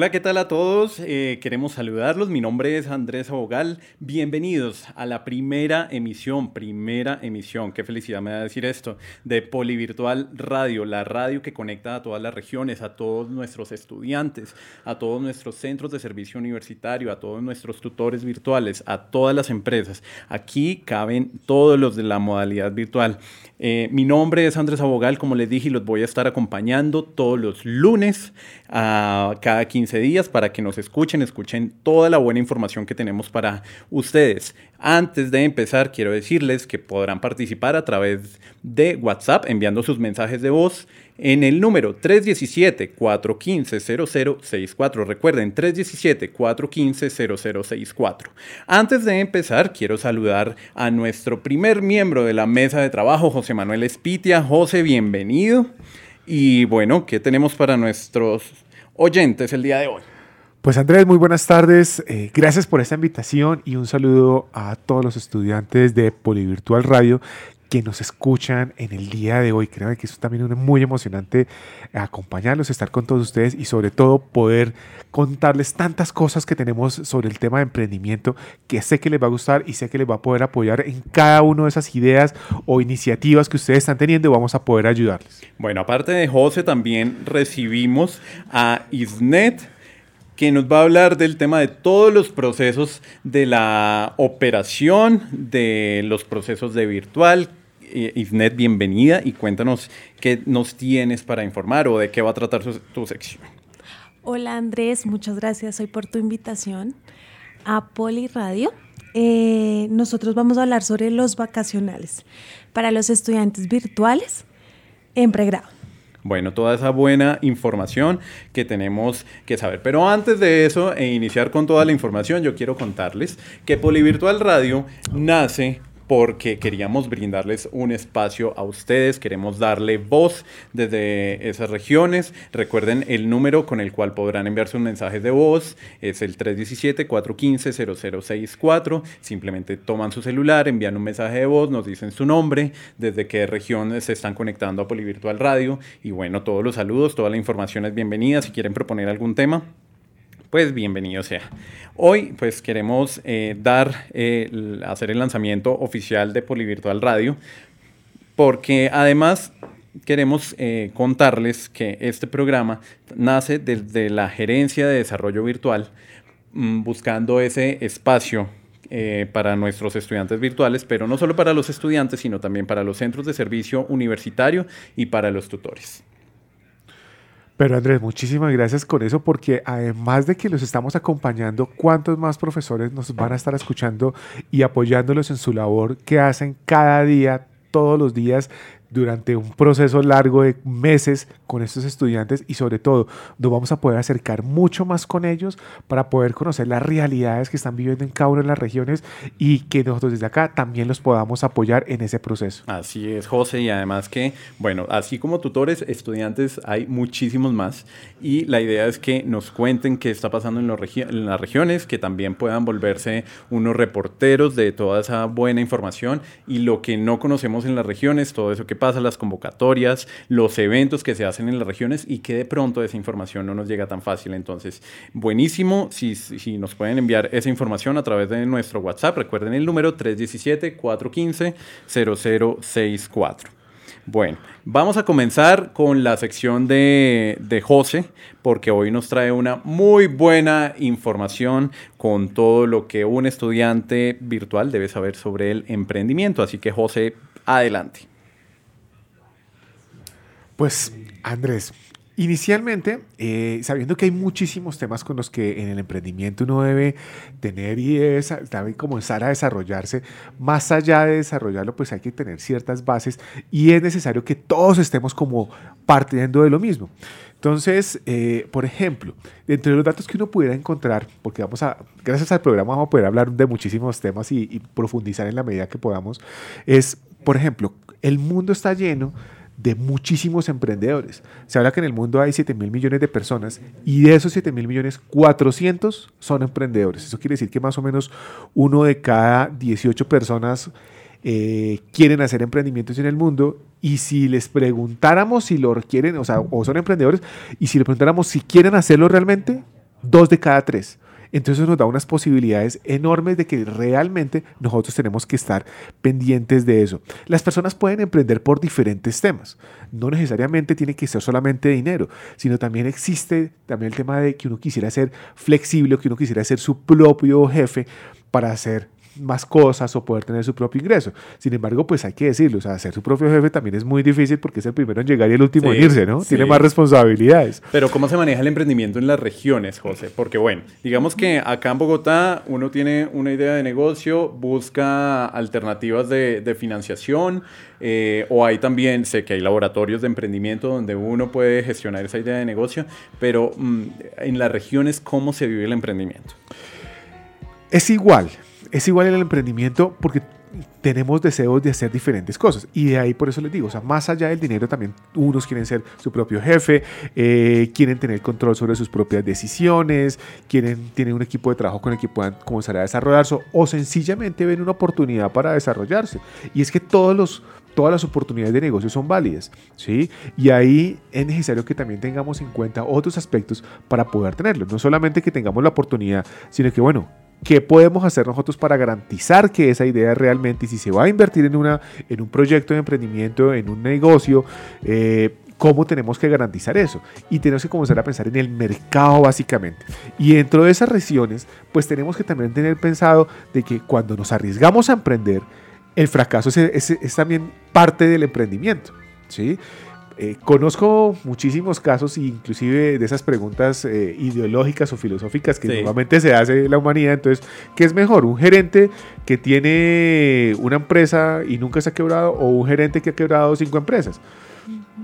Hola, ¿qué tal a todos? Eh, queremos saludarlos. Mi nombre es Andrés Abogal. Bienvenidos a la primera emisión, primera emisión, qué felicidad me da decir esto, de Polivirtual Radio, la radio que conecta a todas las regiones, a todos nuestros estudiantes, a todos nuestros centros de servicio universitario, a todos nuestros tutores virtuales, a todas las empresas. Aquí caben todos los de la modalidad virtual. Eh, mi nombre es Andrés Abogal, como les dije, y los voy a estar acompañando todos los lunes a cada 15 días para que nos escuchen, escuchen toda la buena información que tenemos para ustedes. Antes de empezar, quiero decirles que podrán participar a través de WhatsApp enviando sus mensajes de voz en el número 317-415-0064. Recuerden, 317-415-0064. Antes de empezar, quiero saludar a nuestro primer miembro de la mesa de trabajo, José Manuel Espitia. José, bienvenido. Y bueno, ¿qué tenemos para nuestros oyentes el día de hoy? Pues Andrés, muy buenas tardes. Eh, gracias por esta invitación y un saludo a todos los estudiantes de Polivirtual Radio que nos escuchan en el día de hoy. Creo que es también es muy emocionante acompañarlos, estar con todos ustedes y sobre todo poder contarles tantas cosas que tenemos sobre el tema de emprendimiento que sé que les va a gustar y sé que les va a poder apoyar en cada una de esas ideas o iniciativas que ustedes están teniendo y vamos a poder ayudarles. Bueno, aparte de José, también recibimos a Isnet que nos va a hablar del tema de todos los procesos de la operación, de los procesos de virtual, Isnet, bienvenida y cuéntanos qué nos tienes para informar o de qué va a tratar tu sección. Hola Andrés, muchas gracias hoy por tu invitación a Poli Radio. Eh, nosotros vamos a hablar sobre los vacacionales para los estudiantes virtuales en pregrado. Bueno, toda esa buena información que tenemos que saber. Pero antes de eso e iniciar con toda la información, yo quiero contarles que Polivirtual Radio nace porque queríamos brindarles un espacio a ustedes, queremos darle voz desde esas regiones. Recuerden el número con el cual podrán enviar sus mensajes de voz, es el 317-415-0064. Simplemente toman su celular, envían un mensaje de voz, nos dicen su nombre, desde qué región se están conectando a Polivirtual Radio y bueno, todos los saludos, toda la información es bienvenida. Si quieren proponer algún tema, pues bienvenido sea. Hoy pues queremos eh, dar, eh, hacer el lanzamiento oficial de Polivirtual Radio, porque además queremos eh, contarles que este programa nace desde la gerencia de desarrollo virtual, mm, buscando ese espacio para nuestros estudiantes virtuales, pero no solo para los estudiantes, sino también para los centros de servicio universitario y para los tutores. Pero Andrés, muchísimas gracias con eso porque además de que los estamos acompañando, ¿cuántos más profesores nos van a estar escuchando y apoyándolos en su labor que hacen cada día, todos los días, durante un proceso largo de meses con estos estudiantes y sobre todo nos vamos a poder acercar mucho más con ellos para poder conocer las realidades que están viviendo en cada una de las regiones y que nosotros desde acá también los podamos apoyar en ese proceso. Así es, José, y además que, bueno, así como tutores, estudiantes hay muchísimos más y la idea es que nos cuenten qué está pasando en, los en las regiones, que también puedan volverse unos reporteros de toda esa buena información y lo que no conocemos en las regiones, todo eso que pasa, las convocatorias, los eventos que se hacen en las regiones y que de pronto esa información no nos llega tan fácil. Entonces, buenísimo si, si nos pueden enviar esa información a través de nuestro WhatsApp. Recuerden el número 317-415-0064. Bueno, vamos a comenzar con la sección de, de, José, porque hoy nos trae una muy buena información con todo lo que un estudiante virtual debe saber sobre el emprendimiento. Así que José, adelante. Pues Andrés, Inicialmente, eh, sabiendo que hay muchísimos temas con los que en el emprendimiento uno debe tener y debe, comenzar a desarrollarse, más allá de desarrollarlo, pues hay que tener ciertas bases y es necesario que todos estemos como partiendo de lo mismo. Entonces, eh, por ejemplo, entre los datos que uno pudiera encontrar, porque vamos a, gracias al programa vamos a poder hablar de muchísimos temas y, y profundizar en la medida que podamos, es, por ejemplo, el mundo está lleno de muchísimos emprendedores. Se habla que en el mundo hay 7 mil millones de personas y de esos 7 mil millones, 400 son emprendedores. Eso quiere decir que más o menos uno de cada 18 personas eh, quieren hacer emprendimientos en el mundo y si les preguntáramos si lo quieren, o sea, o son emprendedores, y si les preguntáramos si quieren hacerlo realmente, dos de cada tres. Entonces nos da unas posibilidades enormes de que realmente nosotros tenemos que estar pendientes de eso. Las personas pueden emprender por diferentes temas. No necesariamente tiene que ser solamente dinero, sino también existe también el tema de que uno quisiera ser flexible, que uno quisiera ser su propio jefe para hacer más cosas o poder tener su propio ingreso. Sin embargo, pues hay que decirlo, o sea, ser su propio jefe también es muy difícil porque es el primero en llegar y el último en irse, ¿no? Tiene más responsabilidades. Pero ¿cómo se maneja el emprendimiento en las regiones, José? Porque bueno, digamos que acá en Bogotá uno tiene una idea de negocio, busca alternativas de, financiación eh, o hay también, sé que hay laboratorios de emprendimiento donde uno puede gestionar esa idea de negocio, pero mm, en las regiones, ¿cómo se vive el emprendimiento? Es igual, es igual en el emprendimiento porque tenemos deseos de hacer diferentes cosas. Y de ahí por eso les digo, o sea, más allá del dinero también unos quieren ser su propio jefe, eh, quieren tener control sobre sus propias decisiones, quieren tener un equipo de trabajo con el que puedan comenzar a desarrollarse o sencillamente ven una oportunidad para desarrollarse. Y es que todos los, todas las oportunidades de negocio son válidas, ¿sí? Y ahí es necesario que también tengamos en cuenta otros aspectos para poder tenerlo. No solamente que tengamos la oportunidad, sino que, bueno, ¿Qué podemos hacer nosotros para garantizar que esa idea realmente, si se va a invertir en, una, en un proyecto de emprendimiento, en un negocio, eh, cómo tenemos que garantizar eso? Y tenemos que comenzar a pensar en el mercado básicamente. Y dentro de esas regiones, pues tenemos que también tener pensado de que cuando nos arriesgamos a emprender, el fracaso es, es también parte del emprendimiento. ¿sí? Eh, conozco muchísimos casos, inclusive de esas preguntas eh, ideológicas o filosóficas que normalmente se hace la humanidad. Entonces, ¿qué es mejor? ¿Un gerente que tiene una empresa y nunca se ha quebrado o un gerente que ha quebrado cinco empresas?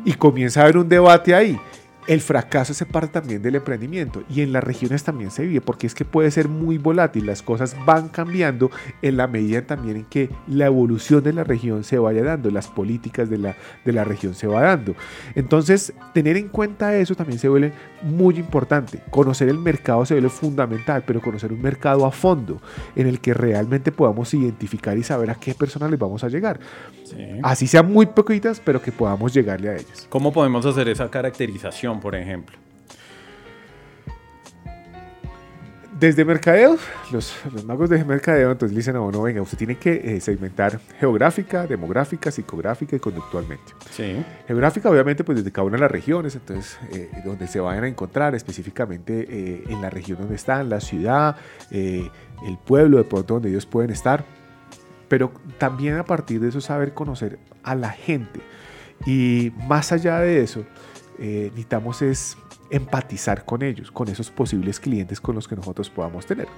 Y comienza a haber un debate ahí el fracaso se parte también del emprendimiento y en las regiones también se vive porque es que puede ser muy volátil, las cosas van cambiando en la medida también en que la evolución de la región se vaya dando, las políticas de la, de la región se va dando. Entonces, tener en cuenta eso también se vuelve muy importante. Conocer el mercado se vuelve fundamental, pero conocer un mercado a fondo en el que realmente podamos identificar y saber a qué personas les vamos a llegar. Así sean muy poquitas, pero que podamos llegarle a ellas. ¿Cómo podemos hacer esa caracterización, por ejemplo? Desde mercadeo, los, magos de mercadeo entonces dicen a uno, venga, usted tiene que eh, segmentar geográfica, demográfica, psicográfica y conductualmente. Sí. Geográfica, obviamente, pues desde cada una de las regiones, entonces, eh, donde se vayan a encontrar específicamente eh, en la región donde están, la ciudad, el pueblo, de pronto donde ellos pueden estar pero también a partir de eso saber conocer a la gente. Y más allá de eso, eh, necesitamos es empatizar con ellos, con esos posibles clientes con los que nosotros podamos tener.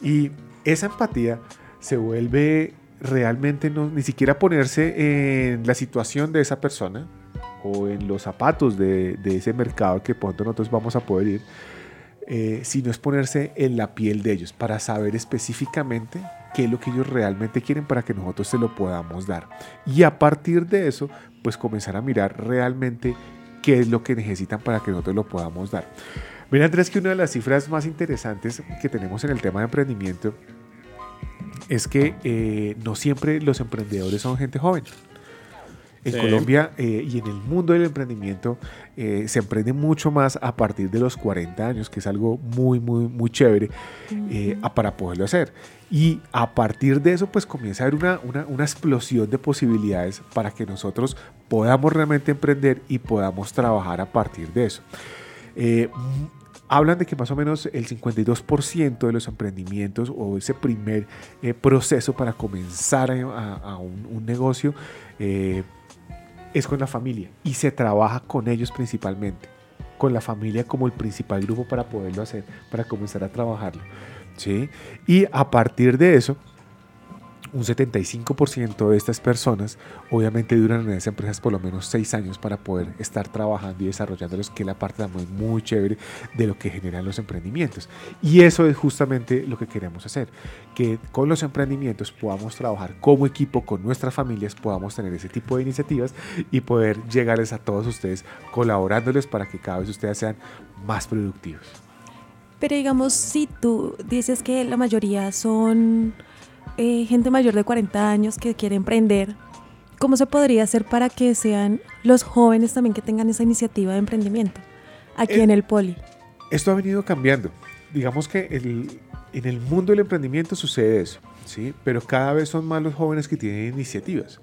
Y esa empatía se vuelve realmente no, ni siquiera ponerse en la situación de esa persona o en los zapatos de, ese mercado que pronto nosotros vamos a poder ir, eh, sino es ponerse en la piel de ellos para saber específicamente qué es lo que ellos realmente quieren para que nosotros se lo podamos dar. Y a partir de eso, pues comenzar a mirar realmente qué es lo que necesitan para que nosotros lo podamos dar. Mira Andrés que una de las cifras más interesantes que tenemos en el tema de emprendimiento es que eh, no siempre los emprendedores son gente joven. En Colombia eh, y en el mundo del emprendimiento eh, se emprende mucho más a partir de los 40 años, que es algo muy, muy, muy chévere eh, para poderlo hacer. Y a partir de eso, pues comienza a haber una, una, una, explosión de posibilidades para que nosotros podamos realmente emprender y podamos trabajar a partir de eso. hablan de que más o menos el 52% de los emprendimientos o ese primer proceso para comenzar a, un, un, negocio es con la familia y se trabaja con ellos principalmente. con la familia como el principal grupo para poderlo hacer, para comenzar a trabajarlo. ¿sí? Y a partir de eso, un 75% de estas personas obviamente duran en esas empresas por lo menos 6 años para poder estar trabajando y desarrollándolos, que es la parte muy, muy chévere de lo que generan los emprendimientos. Y eso es justamente lo que queremos hacer, que con los emprendimientos podamos trabajar como equipo, con nuestras familias, podamos tener ese tipo de iniciativas y poder llegarles a todos ustedes colaborándoles para que cada vez ustedes sean más productivos. Pero digamos, si tú dices que la mayoría son eh, gente mayor de 40 años que quiere emprender, ¿cómo se podría hacer para que sean los jóvenes también que tengan esa iniciativa de emprendimiento aquí en el Poli? Esto ha venido cambiando. Digamos que en el mundo del emprendimiento sucede eso, ¿sí? pero cada vez son más los jóvenes que tienen iniciativas.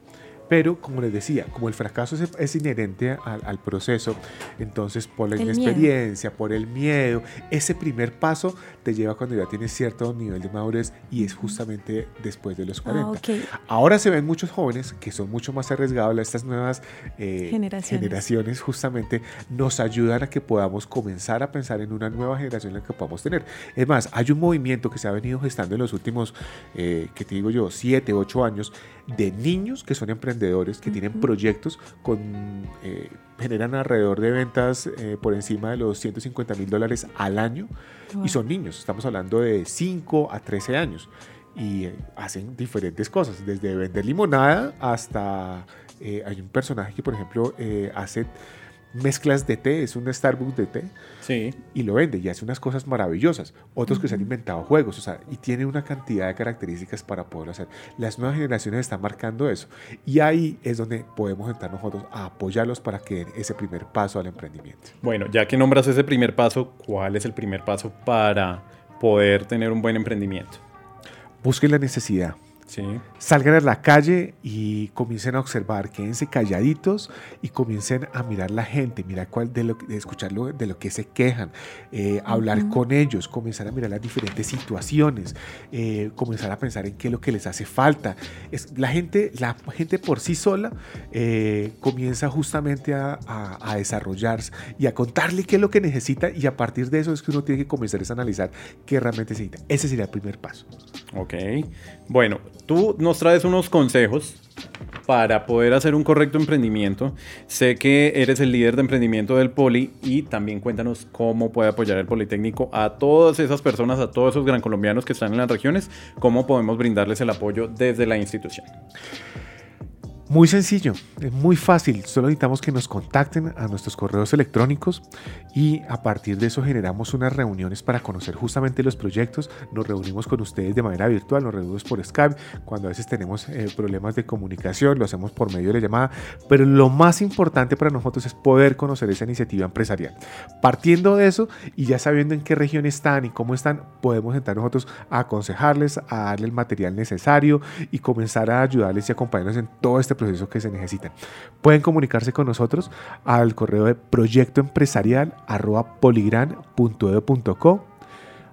Pero, como les decía, como el fracaso es, inherente al, proceso, entonces por la inexperiencia, por el miedo, ese primer paso te lleva cuando ya tienes cierto nivel de madurez y es justamente después de los 40. Ah, Ahora se ven muchos jóvenes que son mucho más arriesgados, estas nuevas eh, generaciones. justamente nos ayudan a que podamos comenzar a pensar en una nueva generación en la que podamos tener. Es más, hay un movimiento que se ha venido gestando en los últimos, eh, que te digo yo, 7, 8 años, de niños que son emprendedores, que tienen proyectos con... Eh, generan alrededor de ventas eh, por encima de los 150 mil dólares al año y son niños, estamos hablando de 5 a 13 años. Y eh, hacen diferentes cosas, desde vender limonada hasta hay un personaje que por ejemplo hace mezclas de té, es un Starbucks de té, sí. y lo vende y hace unas cosas maravillosas. Otros que se han inventado juegos, o sea, y tiene una cantidad de características para poderlo hacer. Las nuevas generaciones están marcando eso, y ahí es donde podemos entrar nosotros a apoyarlos para que den ese primer paso al emprendimiento. Bueno, ya que nombras ese primer paso, ¿cuál es el primer paso para poder tener un buen emprendimiento? Busquen la necesidad Salgan a la calle y comiencen a observar, quédense calladitos y comiencen a mirar la gente, mirar cuál de, lo, de escucharlo de lo que se quejan, eh, hablar con ellos, comenzar a mirar las diferentes situaciones, eh, comenzar a pensar en qué es lo que les hace falta. Es, la, gente, la gente por sí sola eh, comienza justamente a, a, desarrollarse y a contarle qué es lo que necesita y a partir de eso es que uno tiene que comenzar a analizar qué realmente necesita. Ese sería el primer paso. Ok. Bueno, tú nos traes unos consejos para poder hacer un correcto emprendimiento. Sé que eres el líder de emprendimiento del Poli y también cuéntanos cómo puede apoyar el Politécnico a todas esas personas, a todos esos gran colombianos que están en las regiones, cómo podemos brindarles el apoyo desde la institución. Muy sencillo, es muy fácil, solo necesitamos que nos contacten a nuestros correos electrónicos y a partir de eso generamos unas reuniones para conocer justamente los proyectos, nos reunimos con ustedes de manera virtual, nos reunimos por Skype, cuando a veces tenemos eh, problemas de comunicación, lo hacemos por medio de la llamada, pero lo más importante para nosotros es poder conocer esa iniciativa empresarial. Partiendo de eso y ya sabiendo en qué región están y cómo están, podemos entrar nosotros a aconsejarles, a darle el material necesario y comenzar a ayudarles y acompañarles en todo este proceso que se necesitan. Pueden comunicarse con nosotros al correo de proyectoempresarial.poligran.edu.co.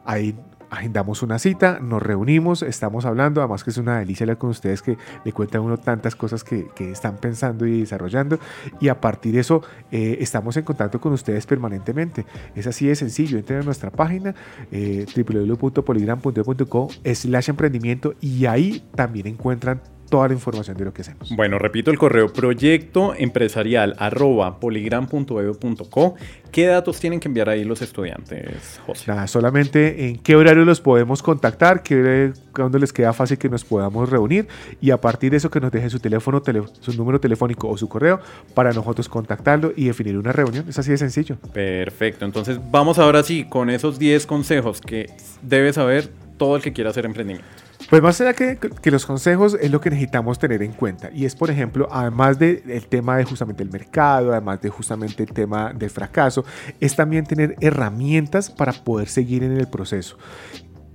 Ahí agendamos una cita, nos reunimos, estamos hablando, además que es una delicia hablar con ustedes que le cuentan uno tantas cosas que, están pensando y desarrollando y a partir de eso eh, estamos en contacto con ustedes permanentemente. Es así de sencillo, entren a nuestra página eh, www.poligram.co slash emprendimiento y ahí también encuentran toda la información de lo que hacemos. Bueno, repito el correo proyecto empresarial arroba poligram.edu.co. ¿Qué datos tienen que enviar ahí los estudiantes, José? Nada, solamente en qué horario los podemos contactar, qué, cuándo les queda fácil que nos podamos reunir y a partir de eso que nos dejen su teléfono, su número telefónico o su correo para nosotros contactarlo y definir una reunión. Es así de sencillo. Perfecto, entonces vamos ahora sí con esos 10 consejos que debe saber todo el que quiera hacer emprendimiento. Pues más allá que, que, los consejos es lo que necesitamos tener en cuenta. Y es, por ejemplo, además del tema de justamente el mercado, además de justamente el tema del fracaso, es también tener herramientas para poder seguir en el proceso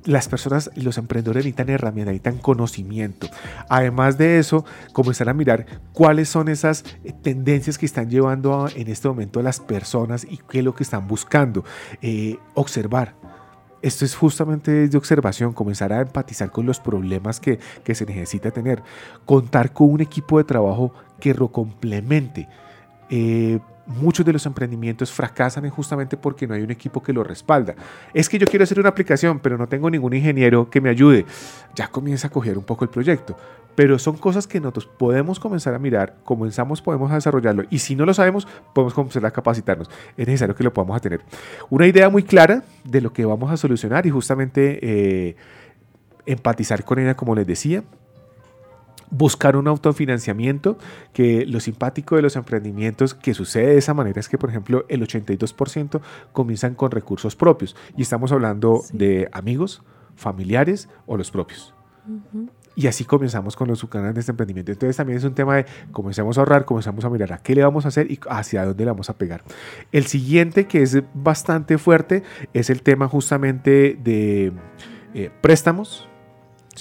las personas los emprendedores necesitan herramientas, necesitan conocimiento. Además de eso, comenzar a mirar cuáles son esas eh, tendencias que están llevando en este momento a las personas y qué es lo que están buscando. Eh, observar, esto es justamente de observación, comenzar a empatizar con los problemas que, se necesita tener, contar con un equipo de trabajo que lo complemente. Eh, muchos de los emprendimientos fracasan justamente porque no hay un equipo que lo respalda. Es que yo quiero hacer una aplicación, pero no tengo ningún ingeniero que me ayude. Ya comienza a coger un poco el proyecto. Pero son cosas que nosotros podemos comenzar a mirar, comenzamos, podemos a desarrollarlo. Y si no lo sabemos, podemos comenzar a capacitarnos. Es necesario que lo podamos tener. Una idea muy clara de lo que vamos a solucionar y justamente eh, empatizar con ella, como les decía, buscar un autofinanciamiento, que lo simpático de los emprendimientos que sucede de esa manera es que, por ejemplo, el 82% comienzan con recursos propios y estamos hablando de amigos, familiares o los propios. Y así comenzamos con los canales de este emprendimiento. Entonces también es un tema de comenzamos a ahorrar, comenzamos a mirar a qué le vamos a hacer y hacia dónde le vamos a pegar. El siguiente que es bastante fuerte es el tema justamente de eh, préstamos,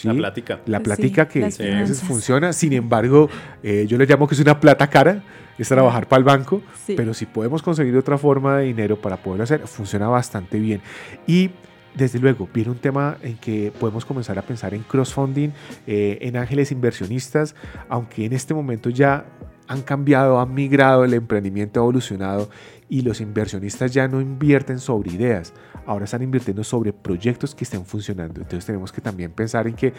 la plática. La plática que a veces funciona. Sin embargo, eh, yo le llamo que es una plata cara, es trabajar para el banco, pero si podemos conseguir otra forma de dinero para poderlo hacer, funciona bastante bien. Y desde luego, viene un tema en que podemos comenzar a pensar en crowdfunding, eh, en ángeles inversionistas, aunque en este momento ya han cambiado, han migrado, el emprendimiento ha evolucionado y los inversionistas ya no invierten sobre ideas, ahora están invirtiendo sobre proyectos que estén funcionando. Entonces tenemos que también pensar en que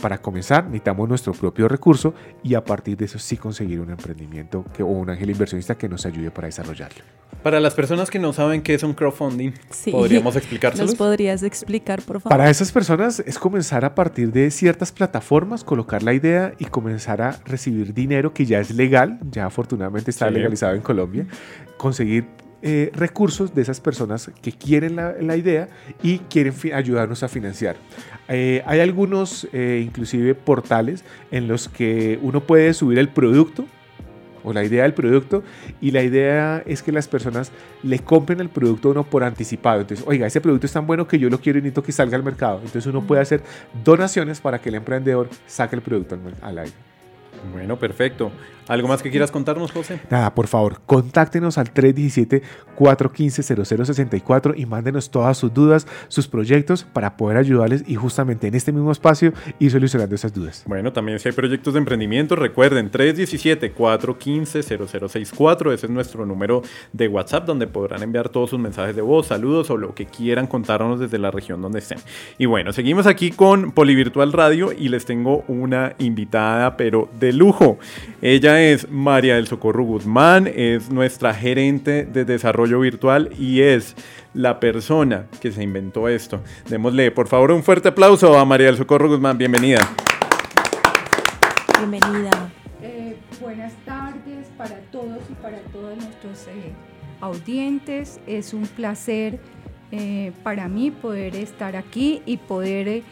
para comenzar necesitamos nuestro propio recurso y a partir de eso sí conseguir un emprendimiento que, o un ángel inversionista que nos ayude para desarrollarlo. Para las personas que no saben qué es un crowdfunding, ¿podríamos explicárselos? ¿Nos podrías explicar, por favor? Para esas personas es comenzar a partir de ciertas plataformas, colocar la idea y comenzar a recibir dinero que ya es legal, ya afortunadamente está legalizado en Colombia, conseguir eh, recursos de esas personas que quieren la, idea y quieren ayudarnos a financiar. Eh, hay algunos, eh, inclusive, portales en los que uno puede subir el producto o la idea del producto y la idea es que las personas le compren el producto a uno por anticipado. Entonces, oiga, ese producto es tan bueno que yo lo quiero y necesito que salga al mercado. Entonces uno puede hacer donaciones para que el emprendedor saque el producto al, al aire. Bueno, perfecto. ¿Algo más que quieras contarnos, José? Nada, por favor, contáctenos al 317-415-0064 y mándenos todas sus dudas, sus proyectos para poder ayudarles y justamente en este mismo espacio ir solucionando esas dudas. Bueno, también si hay proyectos de emprendimiento, recuerden 317-415-0064, ese es nuestro número de WhatsApp donde podrán enviar todos sus mensajes de voz, saludos o lo que quieran contarnos desde la región donde estén. Y bueno, seguimos aquí con Polivirtual Radio y les tengo una invitada, pero de lujo. Ella es María del Socorro Guzmán, es nuestra gerente de desarrollo virtual y es la persona que se inventó esto. Démosle, por favor, un fuerte aplauso a María del Socorro Guzmán. Bienvenida. Bienvenida. Eh, buenas tardes para todos y para todos nuestros eh, audientes. Es un placer eh, para mí poder estar aquí y poder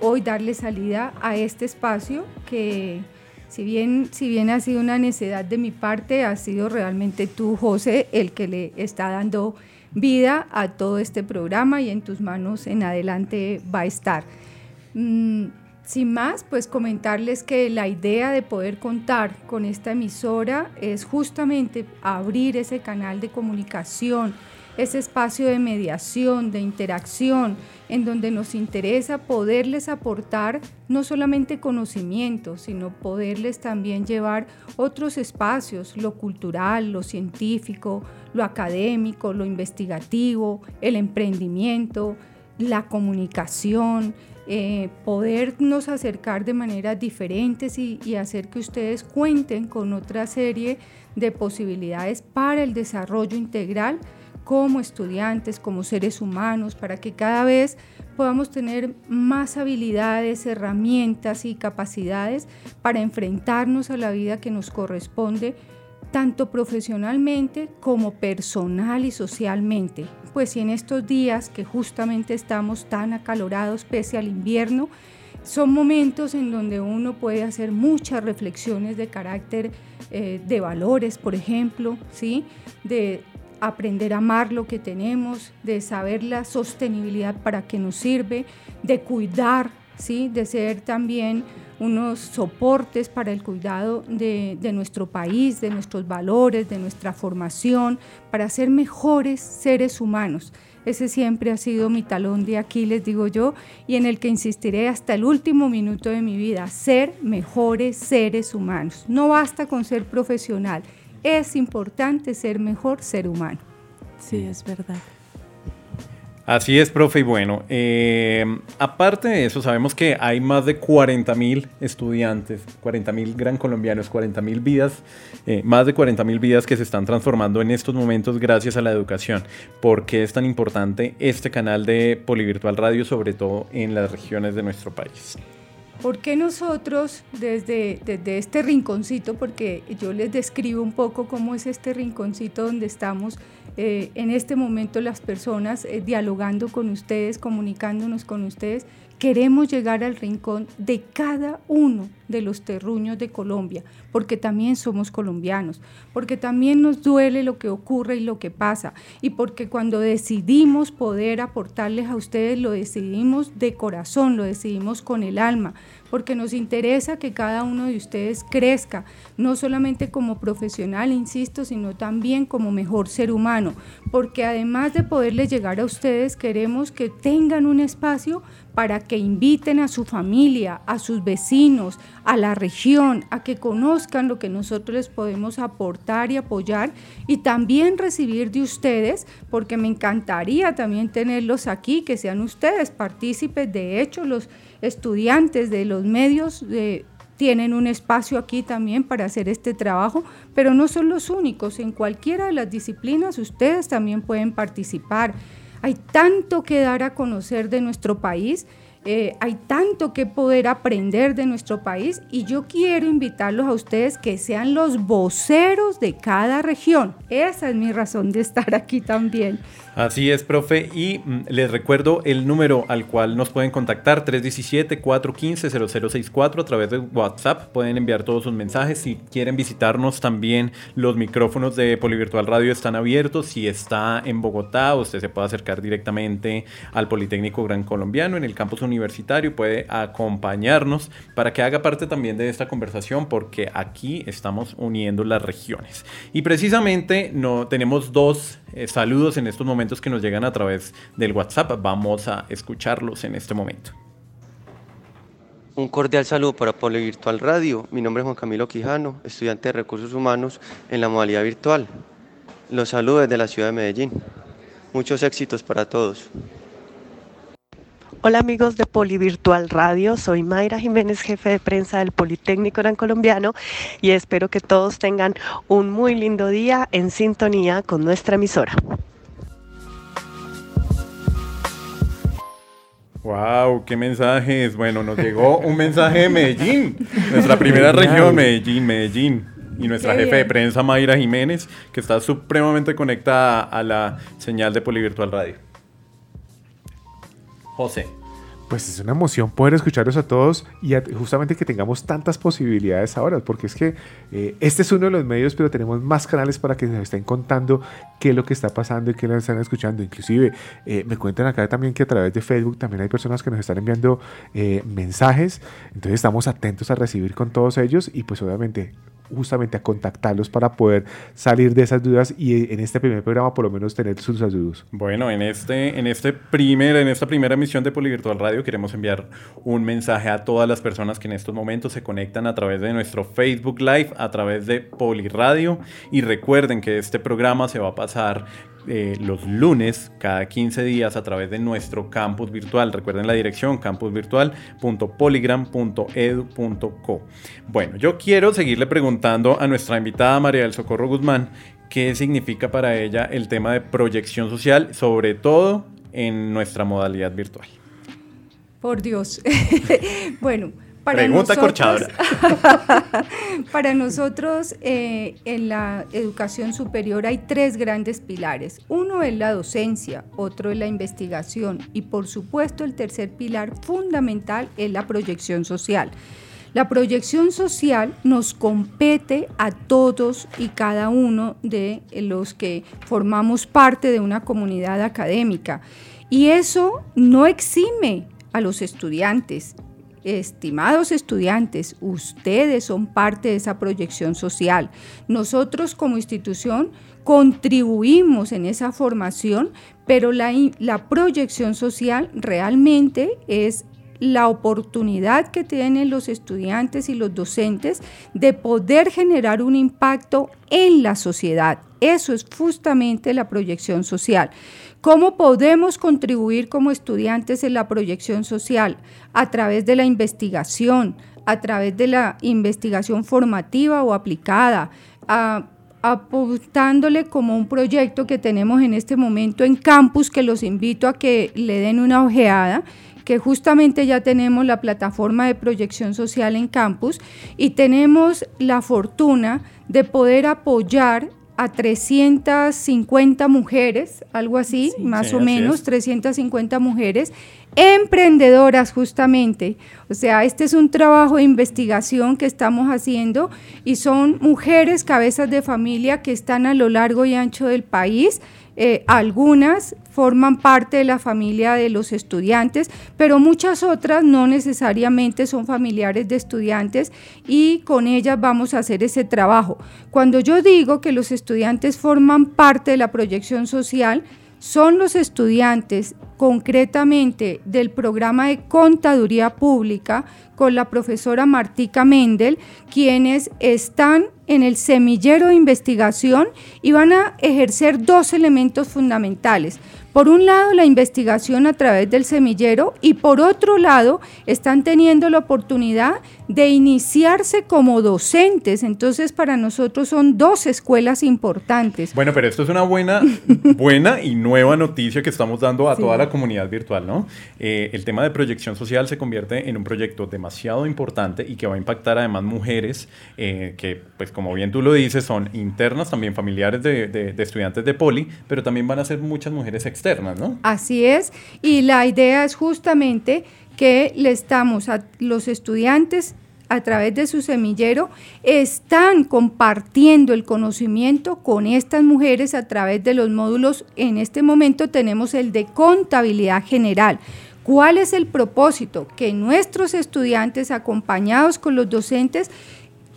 hoy darle salida a este espacio que si bien, si bien ha sido una necesidad de mi parte, ha sido realmente tú, José, el que le está dando vida a todo este programa y en tus manos en adelante va a estar. Mm, sin más, pues comentarles que la idea de poder contar con esta emisora es justamente abrir ese canal de comunicación, ese espacio de mediación, de interacción, en donde nos interesa poderles aportar no solamente conocimiento, sino poderles también llevar otros espacios, lo cultural, lo científico, lo académico, lo investigativo, el emprendimiento, la comunicación, eh, podernos acercar de maneras diferentes y, y hacer que ustedes cuenten con otra serie de posibilidades para el desarrollo integral como estudiantes, como seres humanos, para que cada vez podamos tener más habilidades, herramientas y capacidades para enfrentarnos a la vida que nos corresponde, tanto profesionalmente como personal y socialmente. Pues si en estos días que justamente estamos tan acalorados pese al invierno, son momentos en donde uno puede hacer muchas reflexiones de carácter eh, de valores, por ejemplo, ¿sí? de aprender a amar lo que tenemos, de saber la sostenibilidad para qué nos sirve, de cuidar, ¿sí? de ser también unos soportes para el cuidado de, nuestro país, de nuestros valores, de nuestra formación, para ser mejores seres humanos. Ese siempre ha sido mi talón de Aquiles, digo yo, y en el que insistiré hasta el último minuto de mi vida, ser mejores seres humanos. No basta con ser profesional, es importante ser mejor ser humano. Sí, es verdad. Así es, profe. Y bueno, eh, aparte de eso, sabemos que hay más de 40 mil estudiantes, 40 mil gran colombianos, 40 mil vidas, eh, más de 40 mil vidas que se están transformando en estos momentos gracias a la educación. ¿Por qué es tan importante este canal de Polivirtual Radio, sobre todo en las regiones de nuestro país? ¿Por qué nosotros desde, desde este rinconcito, porque yo les describo un poco cómo es este rinconcito donde estamos eh, en este momento las personas eh, dialogando con ustedes, comunicándonos con ustedes, queremos llegar al rincón de cada uno de los terruños de Colombia, porque también somos colombianos, porque también nos duele lo que ocurre y lo que pasa, y porque cuando decidimos poder aportarles a ustedes, lo decidimos de corazón, lo decidimos con el alma, porque nos interesa que cada uno de ustedes crezca, no solamente como profesional, insisto, sino también como mejor ser humano, porque además de poderles llegar a ustedes, queremos que tengan un espacio para que inviten a su familia, a sus vecinos, a la región, a que conozcan lo que nosotros les podemos aportar y apoyar y también recibir de ustedes, porque me encantaría también tenerlos aquí, que sean ustedes partícipes, de hecho los estudiantes de los medios tienen un espacio aquí también para hacer este trabajo, pero no son los únicos. En cualquiera de las disciplinas ustedes también pueden participar. Hay tanto que dar a conocer de nuestro país eh, hay tanto que poder aprender de nuestro país y yo quiero invitarlos a ustedes que sean los voceros de cada región. Esa es mi razón de estar aquí también. Así es, profe. Y mm, les recuerdo el número al cual nos pueden contactar, 317-415-0064 a través de WhatsApp. Pueden enviar todos sus mensajes. Si quieren visitarnos también, los micrófonos de Polivirtual Radio están abiertos. Si está en Bogotá, usted se puede acercar directamente al Politécnico Gran Colombiano en el campus universitario. Puede acompañarnos para que haga parte también de esta conversación porque aquí estamos uniendo las regiones. Y precisamente no, tenemos dos eh, saludos en estos momentos que nos llegan a través del WhatsApp. Vamos a escucharlos en este momento. Un cordial saludo para Poli Virtual Radio. Mi nombre es Juan Camilo Quijano, estudiante de Recursos Humanos en la modalidad virtual. Los saludo desde la ciudad de Medellín. Muchos éxitos para todos. Hola amigos de Polivirtual Radio, soy Mayra Jiménez, jefe de prensa del Politécnico Gran Colombiano y espero que todos tengan un muy lindo día en sintonía con nuestra emisora. Wow, qué mensajes. Bueno, nos llegó un mensaje de Medellín, nuestra primera región, Medellín, Medellín. Y nuestra jefe de prensa, Mayra Jiménez, que está supremamente conectada a la señal de Polivirtual Radio. José. Pues es una emoción poder escucharlos a todos y justamente que tengamos tantas posibilidades ahora, porque es que eh, este es uno de los medios, pero tenemos más canales para que nos estén contando qué es lo que está pasando y qué nos están escuchando. Inclusive eh, me cuentan acá también que a través de Facebook también hay personas que nos están enviando eh, mensajes, entonces estamos atentos a recibir con todos ellos y pues obviamente justamente a contactarlos para poder salir de esas dudas y en este primer programa por lo menos tener sus ayudos. Bueno, en, este, en, este primer, en esta primera emisión de Polivirtual Radio queremos enviar un mensaje a todas las personas que en estos momentos se conectan a través de nuestro Facebook Live, a través de Poliradio y recuerden que este programa se va a pasar eh, los lunes, cada 15 días, a través de nuestro campus virtual. Recuerden la dirección campusvirtual.polygram.edu.co. Bueno, yo quiero seguirle preguntando a nuestra invitada María del Socorro Guzmán qué significa para ella el tema de proyección social, sobre todo en nuestra modalidad virtual. Por Dios. bueno, Pregunta nosotros, para nosotros eh, en la educación superior hay tres grandes pilares. Uno es la docencia, otro es la investigación y por supuesto el tercer pilar fundamental es la proyección social. La proyección social nos compete a todos y cada uno de los que formamos parte de una comunidad académica. Y eso no exime a los estudiantes, Estimados estudiantes, ustedes son parte de esa proyección social. Nosotros como institución contribuimos en esa formación, pero la, proyección social realmente es la oportunidad que tienen los estudiantes y los docentes de poder generar un impacto en la sociedad. Eso es justamente la proyección social. ¿Cómo podemos contribuir como estudiantes en la proyección social? A través de la investigación, a través de la investigación formativa o aplicada, apuntándole como un proyecto que tenemos en este momento en campus, que los invito a que le den una ojeada que justamente ya tenemos la plataforma de proyección social en campus y tenemos la fortuna de poder apoyar a 350 mujeres, algo así, más o menos, 350 mujeres, emprendedoras justamente. O sea, este es un trabajo de investigación que estamos haciendo y son mujeres cabezas de familia que están a lo largo y ancho del país eh, algunas forman parte de la familia de los estudiantes, pero muchas otras no necesariamente son familiares de estudiantes y con ellas vamos a hacer ese trabajo. Cuando yo digo que los estudiantes forman parte de la proyección social, son los estudiantes concretamente del programa de contaduría pública con la profesora Martica Mendel, quienes están en el semillero de investigación y van a ejercer dos elementos fundamentales. Por un lado, la investigación a través del semillero y por otro lado, están teniendo la oportunidad de iniciarse como docentes. Entonces, para nosotros son dos escuelas importantes. Bueno, pero esto es una buena, buena y nueva noticia que estamos dando a toda la comunidad virtual, ¿no? Eh, el tema de proyección social se convierte en un proyecto demasiado importante y que va a impactar además mujeres eh, que, pues como bien tú lo dices, son internas, también familiares de, de estudiantes de poli, pero también van a ser muchas mujeres externas, Así es, y la idea es justamente que le estamos a los estudiantes a través de su semillero están compartiendo el conocimiento con estas mujeres a través de los módulos. En este momento tenemos el de contabilidad general. ¿Cuál es el propósito? Que nuestros estudiantes, acompañados con los docentes,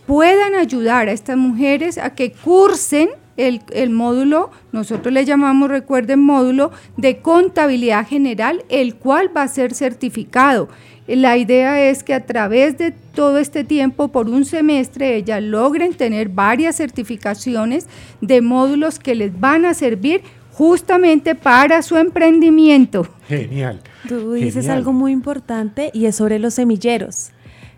puedan ayudar a estas mujeres a que cursen el, el, módulo, nosotros le llamamos, recuerden, módulo de contabilidad general, el cual va a ser certificado. La idea es que a través de todo este tiempo, por un semestre, ellas logren tener varias certificaciones de módulos que les van a servir justamente para su emprendimiento. Genial. Tú dices algo muy importante y es sobre los semilleros.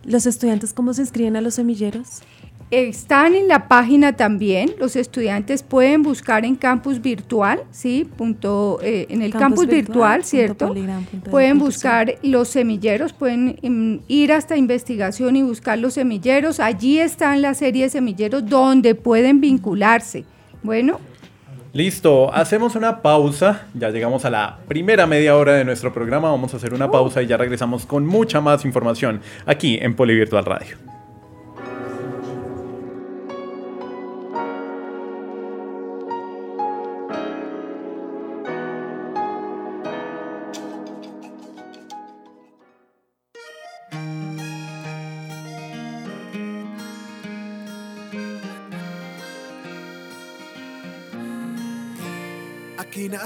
¿Los estudiantes cómo se inscriben a los semilleros? Están en la página también, los estudiantes pueden buscar en campus virtual, ¿sí? Punto, eh, en el campus, virtual, ¿cierto? pueden buscar los semilleros, pueden em, ir hasta investigación y buscar los semilleros. Allí están la serie de semilleros donde pueden vincularse. Bueno. Listo, hacemos una pausa, ya llegamos a la primera media hora de nuestro programa, vamos a hacer una pausa y ya regresamos con mucha más información aquí en Polivirtual Radio.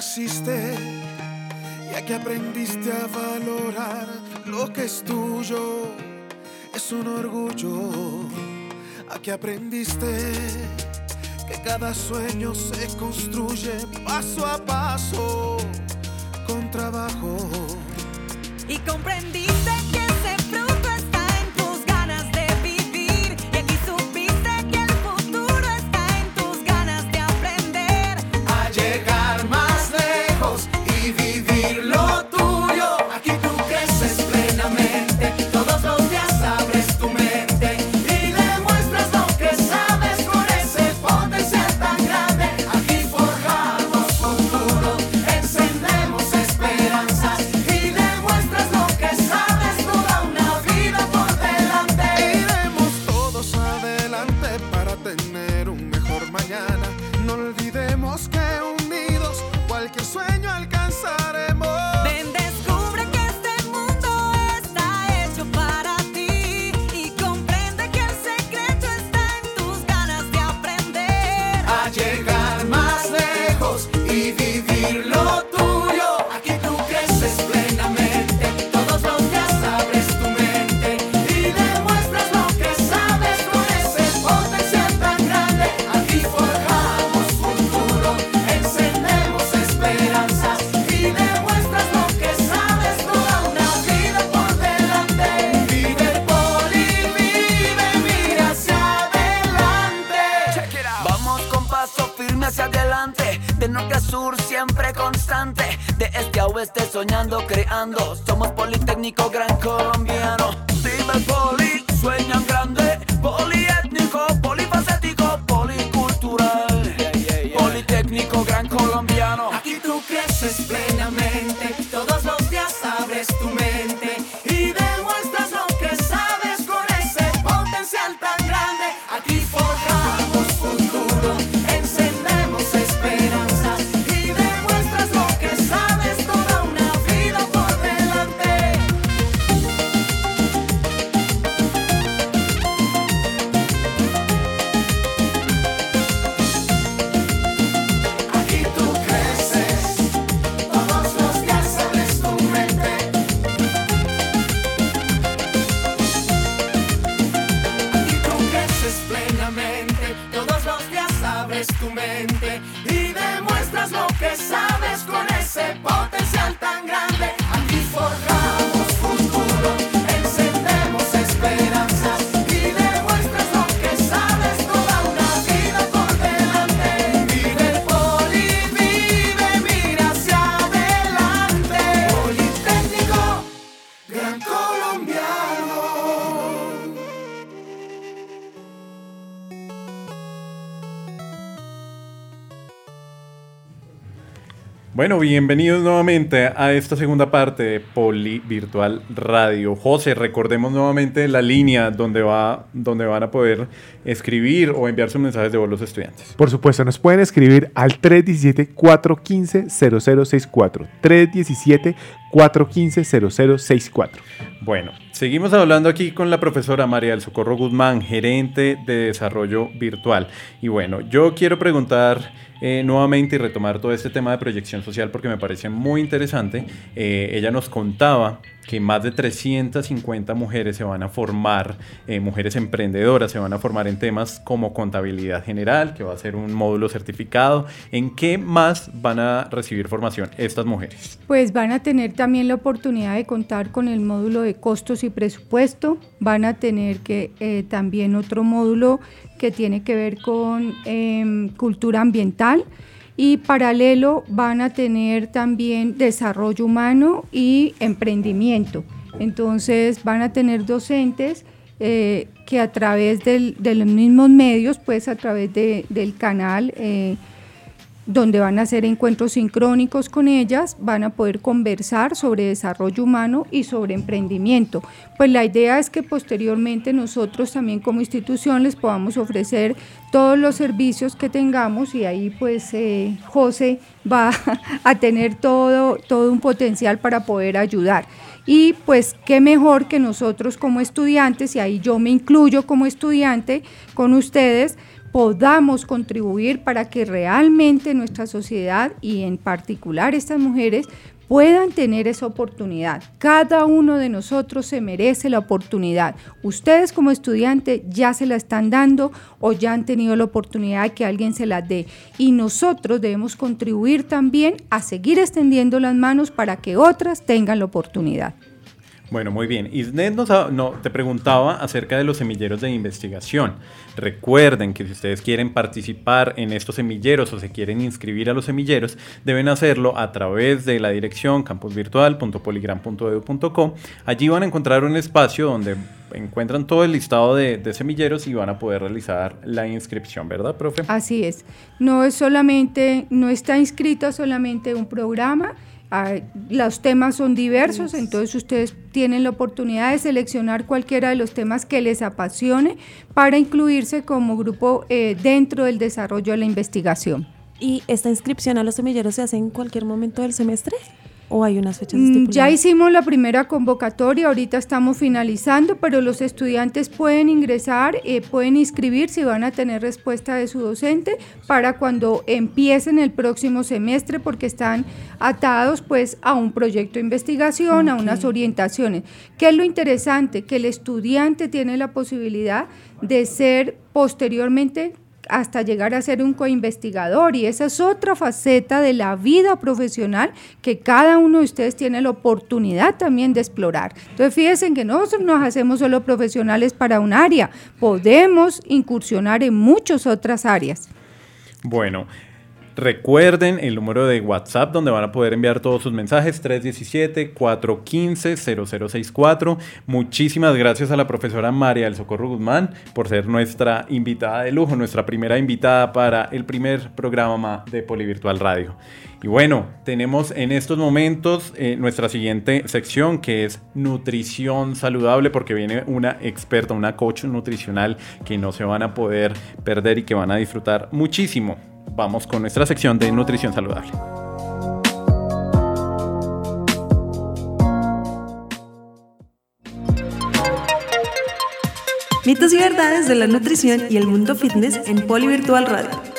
Naciste y aquí aprendiste a valorar lo que es tuyo. Es un orgullo. Aquí aprendiste que cada sueño se construye paso a paso con trabajo. Y comprendiste tú creces bienvenidos nuevamente a esta segunda parte de Poli Virtual Radio. José, recordemos nuevamente la línea donde, va, donde van a poder escribir o enviar sus mensajes de voz los estudiantes. Por supuesto, nos pueden escribir al 317-415-0064. 317-415-0064. Bueno, seguimos hablando aquí con la profesora María del Socorro Guzmán, gerente de desarrollo virtual. Y bueno, yo quiero preguntar eh, nuevamente y retomar todo este tema de proyección social porque me parece muy interesante. Eh, ella nos contaba que más de 350 mujeres se van a formar, eh, mujeres emprendedoras se van a formar en temas como contabilidad general, que va a ser un módulo certificado. ¿En qué más van a recibir formación estas mujeres? Pues van a tener también la oportunidad de contar con el módulo de costos y presupuesto, van a tener que eh, también otro módulo que tiene que ver con em, cultura ambiental y paralelo van a tener también desarrollo humano y emprendimiento. Entonces van a tener docentes eh, que a través de los mismos medios, pues a través de- del canal eh, donde van a hacer encuentros sincrónicos con ellas, van a poder conversar sobre desarrollo humano y sobre emprendimiento. Pues la idea es que posteriormente nosotros también como institución les podamos ofrecer todos los servicios que tengamos y ahí pues eh, José va a tener todo, todo un potencial para poder ayudar. Y pues qué mejor que nosotros como estudiantes, y ahí yo me incluyo como estudiante con ustedes, podamos contribuir para que realmente nuestra sociedad y en particular estas mujeres puedan tener esa oportunidad. Cada uno de nosotros se merece la oportunidad. Ustedes como estudiantes ya se la están dando o ya han tenido la oportunidad de que alguien se las dé. Y nosotros debemos contribuir también a seguir extendiendo las manos para que otras tengan la oportunidad. Bueno, muy bien. Isnet nos ha- no, te preguntaba acerca de los semilleros de investigación. Recuerden que si ustedes quieren participar en estos semilleros o se quieren inscribir a los semilleros, deben hacerlo a través de la dirección campusvirtual.poligram.edu.co. Allí van a encontrar un espacio donde encuentran todo el listado de, de semilleros y van a poder realizar la inscripción, ¿verdad, profe? Así es. No es solamente, no está inscrito solamente un programa. ah, los temas son diversos, entonces ustedes tienen la oportunidad de seleccionar cualquiera de los temas que les apasione para incluirse como grupo eh, dentro del desarrollo de la investigación. ¿Y esta inscripción a los semilleros se hace en cualquier momento del semestre? ¿O hay unas fechas Mm, estipuladas? Ya hicimos la primera convocatoria, ahorita estamos finalizando, pero los estudiantes pueden ingresar, eh, pueden inscribirse y van a tener respuesta de su docente para cuando empiecen el próximo semestre, porque están atados pues a un proyecto de investigación, a unas orientaciones. ¿Qué es lo interesante? Que el estudiante tiene la posibilidad de ser posteriormente hasta llegar a ser un coinvestigador y esa es otra faceta de la vida profesional que cada uno de ustedes tiene la oportunidad también de explorar. Entonces fíjense en que nosotros nos hacemos solo profesionales para un área, podemos incursionar en muchas otras áreas. Bueno, Recuerden el número de WhatsApp donde van a poder enviar todos sus mensajes, 317-415-0064. Muchísimas gracias a la profesora María del Socorro Guzmán por ser nuestra invitada de lujo, nuestra primera invitada para el primer programa de Polivirtual Radio. Y bueno, tenemos en estos momentos eh, nuestra siguiente sección que es nutrición saludable porque viene una experta, una coach nutricional que no se van a poder perder y que van a disfrutar muchísimo. Vamos con nuestra sección de nutrición saludable. Mitos y verdades de la nutrición y el mundo fitness en Polivirtual Radio.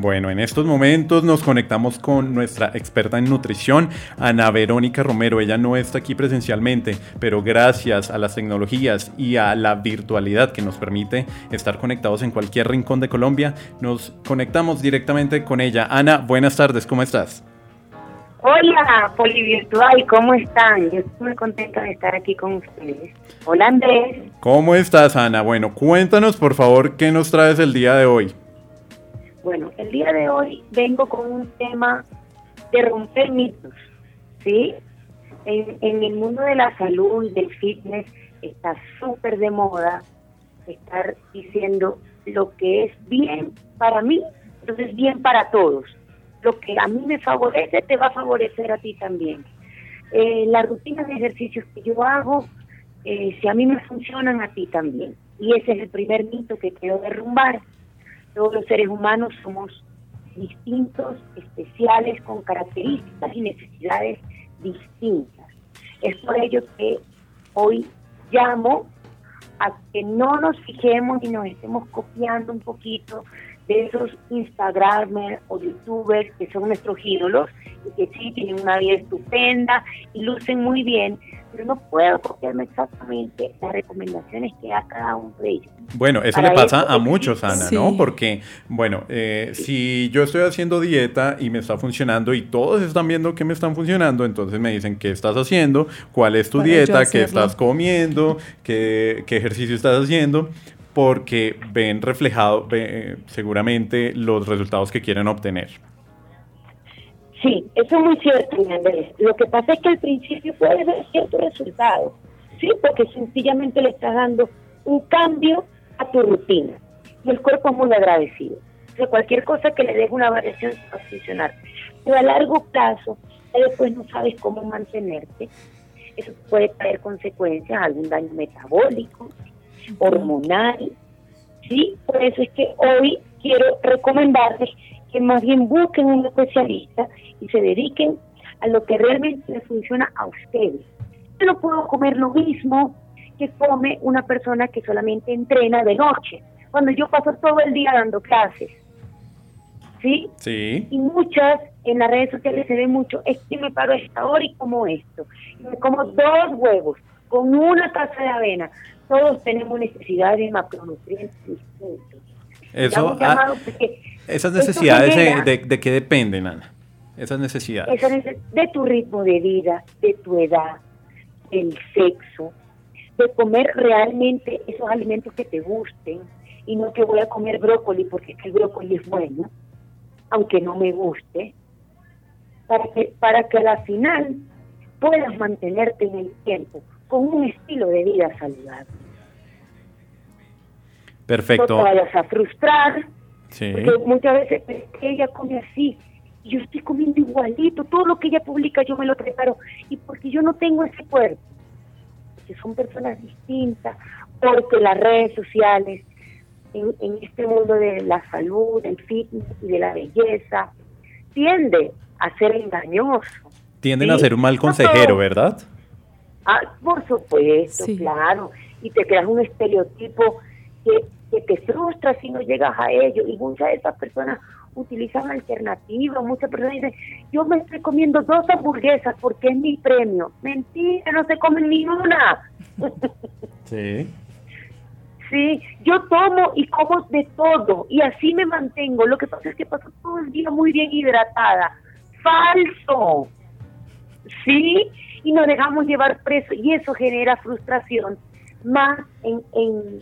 Bueno, en estos momentos nos conectamos con nuestra experta en nutrición, Ana Verónica Romero. Ella no está aquí presencialmente, pero gracias a las tecnologías y a la virtualidad que nos permite estar conectados en cualquier rincón de Colombia, nos conectamos directamente con ella. Ana, buenas tardes, ¿cómo estás? Hola, Polivirtual, ¿cómo están? Yo estoy muy contenta de estar aquí con ustedes. Hola, Andrés. ¿Cómo estás, Ana? Bueno, cuéntanos por favor qué nos traes el día de hoy. Bueno, el día de hoy vengo con un tema de romper mitos, ¿sí? En, el mundo de la salud del fitness está súper de moda estar diciendo lo que es bien para mí, entonces bien para todos. Lo que a mí me favorece te va a favorecer a ti también. Eh, la rutina de ejercicios que yo hago, eh, si a mí me funcionan, a ti también. Y ese es el primer mito que quiero derrumbar todos los seres humanos somos distintos, especiales, con características y necesidades distintas. Es por ello que hoy llamo a que no nos fijemos y nos estemos copiando un poquito de esos Instagramers o YouTubers que son nuestros ídolos y que sí tienen una vida estupenda y lucen muy bien, pero no puedo copiarme exactamente las recomendaciones que da cada uno de ellos. Bueno, eso le pasa a muchos, Ana, ¿no? Porque, bueno, eh, si yo estoy haciendo dieta y me está funcionando y todos están viendo que me están funcionando, entonces me dicen qué estás haciendo, cuál es tu dieta, qué estás comiendo, qué, qué ejercicio estás haciendo, porque ven reflejado seguramente los resultados que quieren obtener. Sí, eso es muy cierto, Andrés. Lo que pasa es que al principio puede ver cierto resultado, ¿sí? Porque sencillamente le estás dando un cambio a tu rutina. Y el cuerpo es muy agradecido. O sea, cualquier cosa que le deje una variación va a funcionar. Pero a largo plazo, después no sabes cómo mantenerte. Eso puede traer consecuencias, algún daño metabólico, hormonal. ¿sí? Por eso es que hoy quiero recomendarles que más bien busquen un especialista y se dediquen a lo que realmente les funciona a ustedes. Yo no puedo comer lo mismo que come una persona que solamente entrena de noche, cuando yo paso todo el día dando clases. ¿Sí? Sí. Y muchas, en las redes sociales se ve mucho, es que me paro a esta hora y como esto. Y me como dos huevos con una taza de avena. Todos tenemos necesidades de macronutrientes distintos. Eso, ah, esas necesidades de, de, qué dependen, Ana? Esas necesidades. de tu ritmo de vida, de tu edad, del sexo, de comer realmente esos alimentos que te gusten y no que voy a comer brócoli porque el brócoli es bueno, aunque no me guste, para que, para que a la final puedas mantenerte en el tiempo con un estilo de vida saludable. Perfecto. No te vayas a frustrar, porque muchas veces ella come así, y yo estoy comiendo igualito, todo lo que ella publica yo me lo preparo, y porque yo no tengo ese cuerpo, porque son personas distintas, porque las redes sociales, en, en este mundo de la salud, del fitness y de la belleza, tiende a ser engañoso. Tienden a ser un mal consejero, ¿verdad? Ah, por supuesto, claro. Y te creas un estereotipo que, que te frustra si no llegas a ello. Y muchas de esas personas utilizan alternativas. Muchas personas dicen, yo me estoy comiendo dos hamburguesas porque es mi premio. Mentira, no se comen ni una. Sí. Sí, yo tomo y como de todo y así me mantengo. Lo que pasa es que paso todo el día muy bien hidratada. Falso. Sí, y nos dejamos llevar preso y eso genera frustración más en, en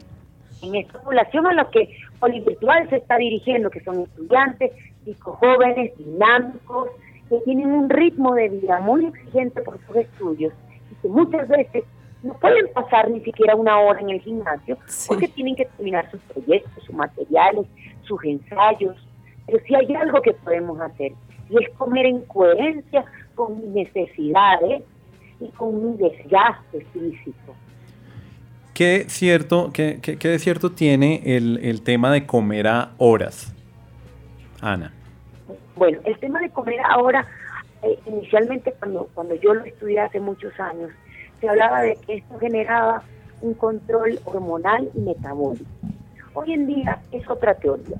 en esta población a la que Polivirtual se está dirigiendo, que son estudiantes, chicos jóvenes, dinámicos, que tienen un ritmo de vida muy exigente por sus estudios y que muchas veces no pueden pasar ni siquiera una hora en el gimnasio porque tienen que terminar sus proyectos, sus materiales, sus ensayos. Pero si hay algo que podemos hacer y es comer en coherencia con mis necesidades y con mi desgaste físico. ¿Qué, cierto, qué, qué, de cierto tiene el, el tema de comer a horas, Ana? Bueno, el tema de comer ahora, eh, inicialmente cuando, cuando yo lo estudié hace muchos años, se hablaba de que esto generaba un control hormonal y metabólico. Hoy en día es otra teoría.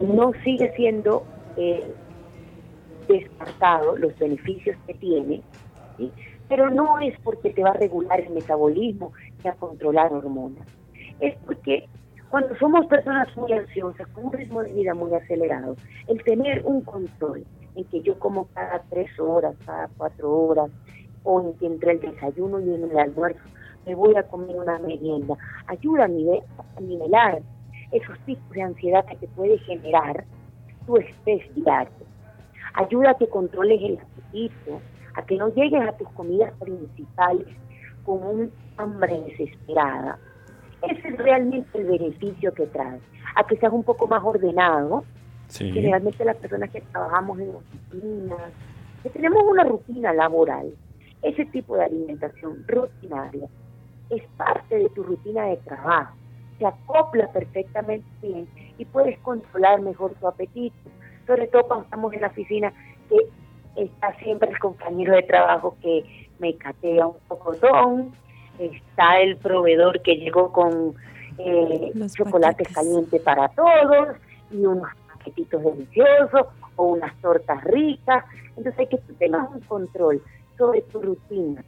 No sigue siendo eh, descartado los beneficios que tiene, pero no es porque te va a regular el metabolismo a controlar hormonas. Es porque cuando somos personas muy ansiosas, con un ritmo de vida muy acelerado, el tener un control en que yo como cada tres horas, cada cuatro horas, o en que entre el desayuno y en el almuerzo me voy a comer una merienda, ayuda a, nivelar esos tipos de ansiedad que te puede generar tu estrés diario. Ayuda a que controles el apetito, a que no llegues a tus comidas principales con un hambre desesperada. Ese es realmente el beneficio que trae. A que seas un poco más ordenado. Generalmente las personas que trabajamos en oficinas, que tenemos una rutina laboral, ese tipo de alimentación rutinaria es parte de tu rutina de trabajo. Se acopla perfectamente bien y puedes controlar mejor tu apetito. Sobre todo cuando estamos en la oficina, que está siempre el compañero de trabajo que me catea un poco está el proveedor que llegó con eh, chocolate caliente para todos y unos paquetitos deliciosos o unas tortas ricas. Entonces hay que tener un control sobre tu rutina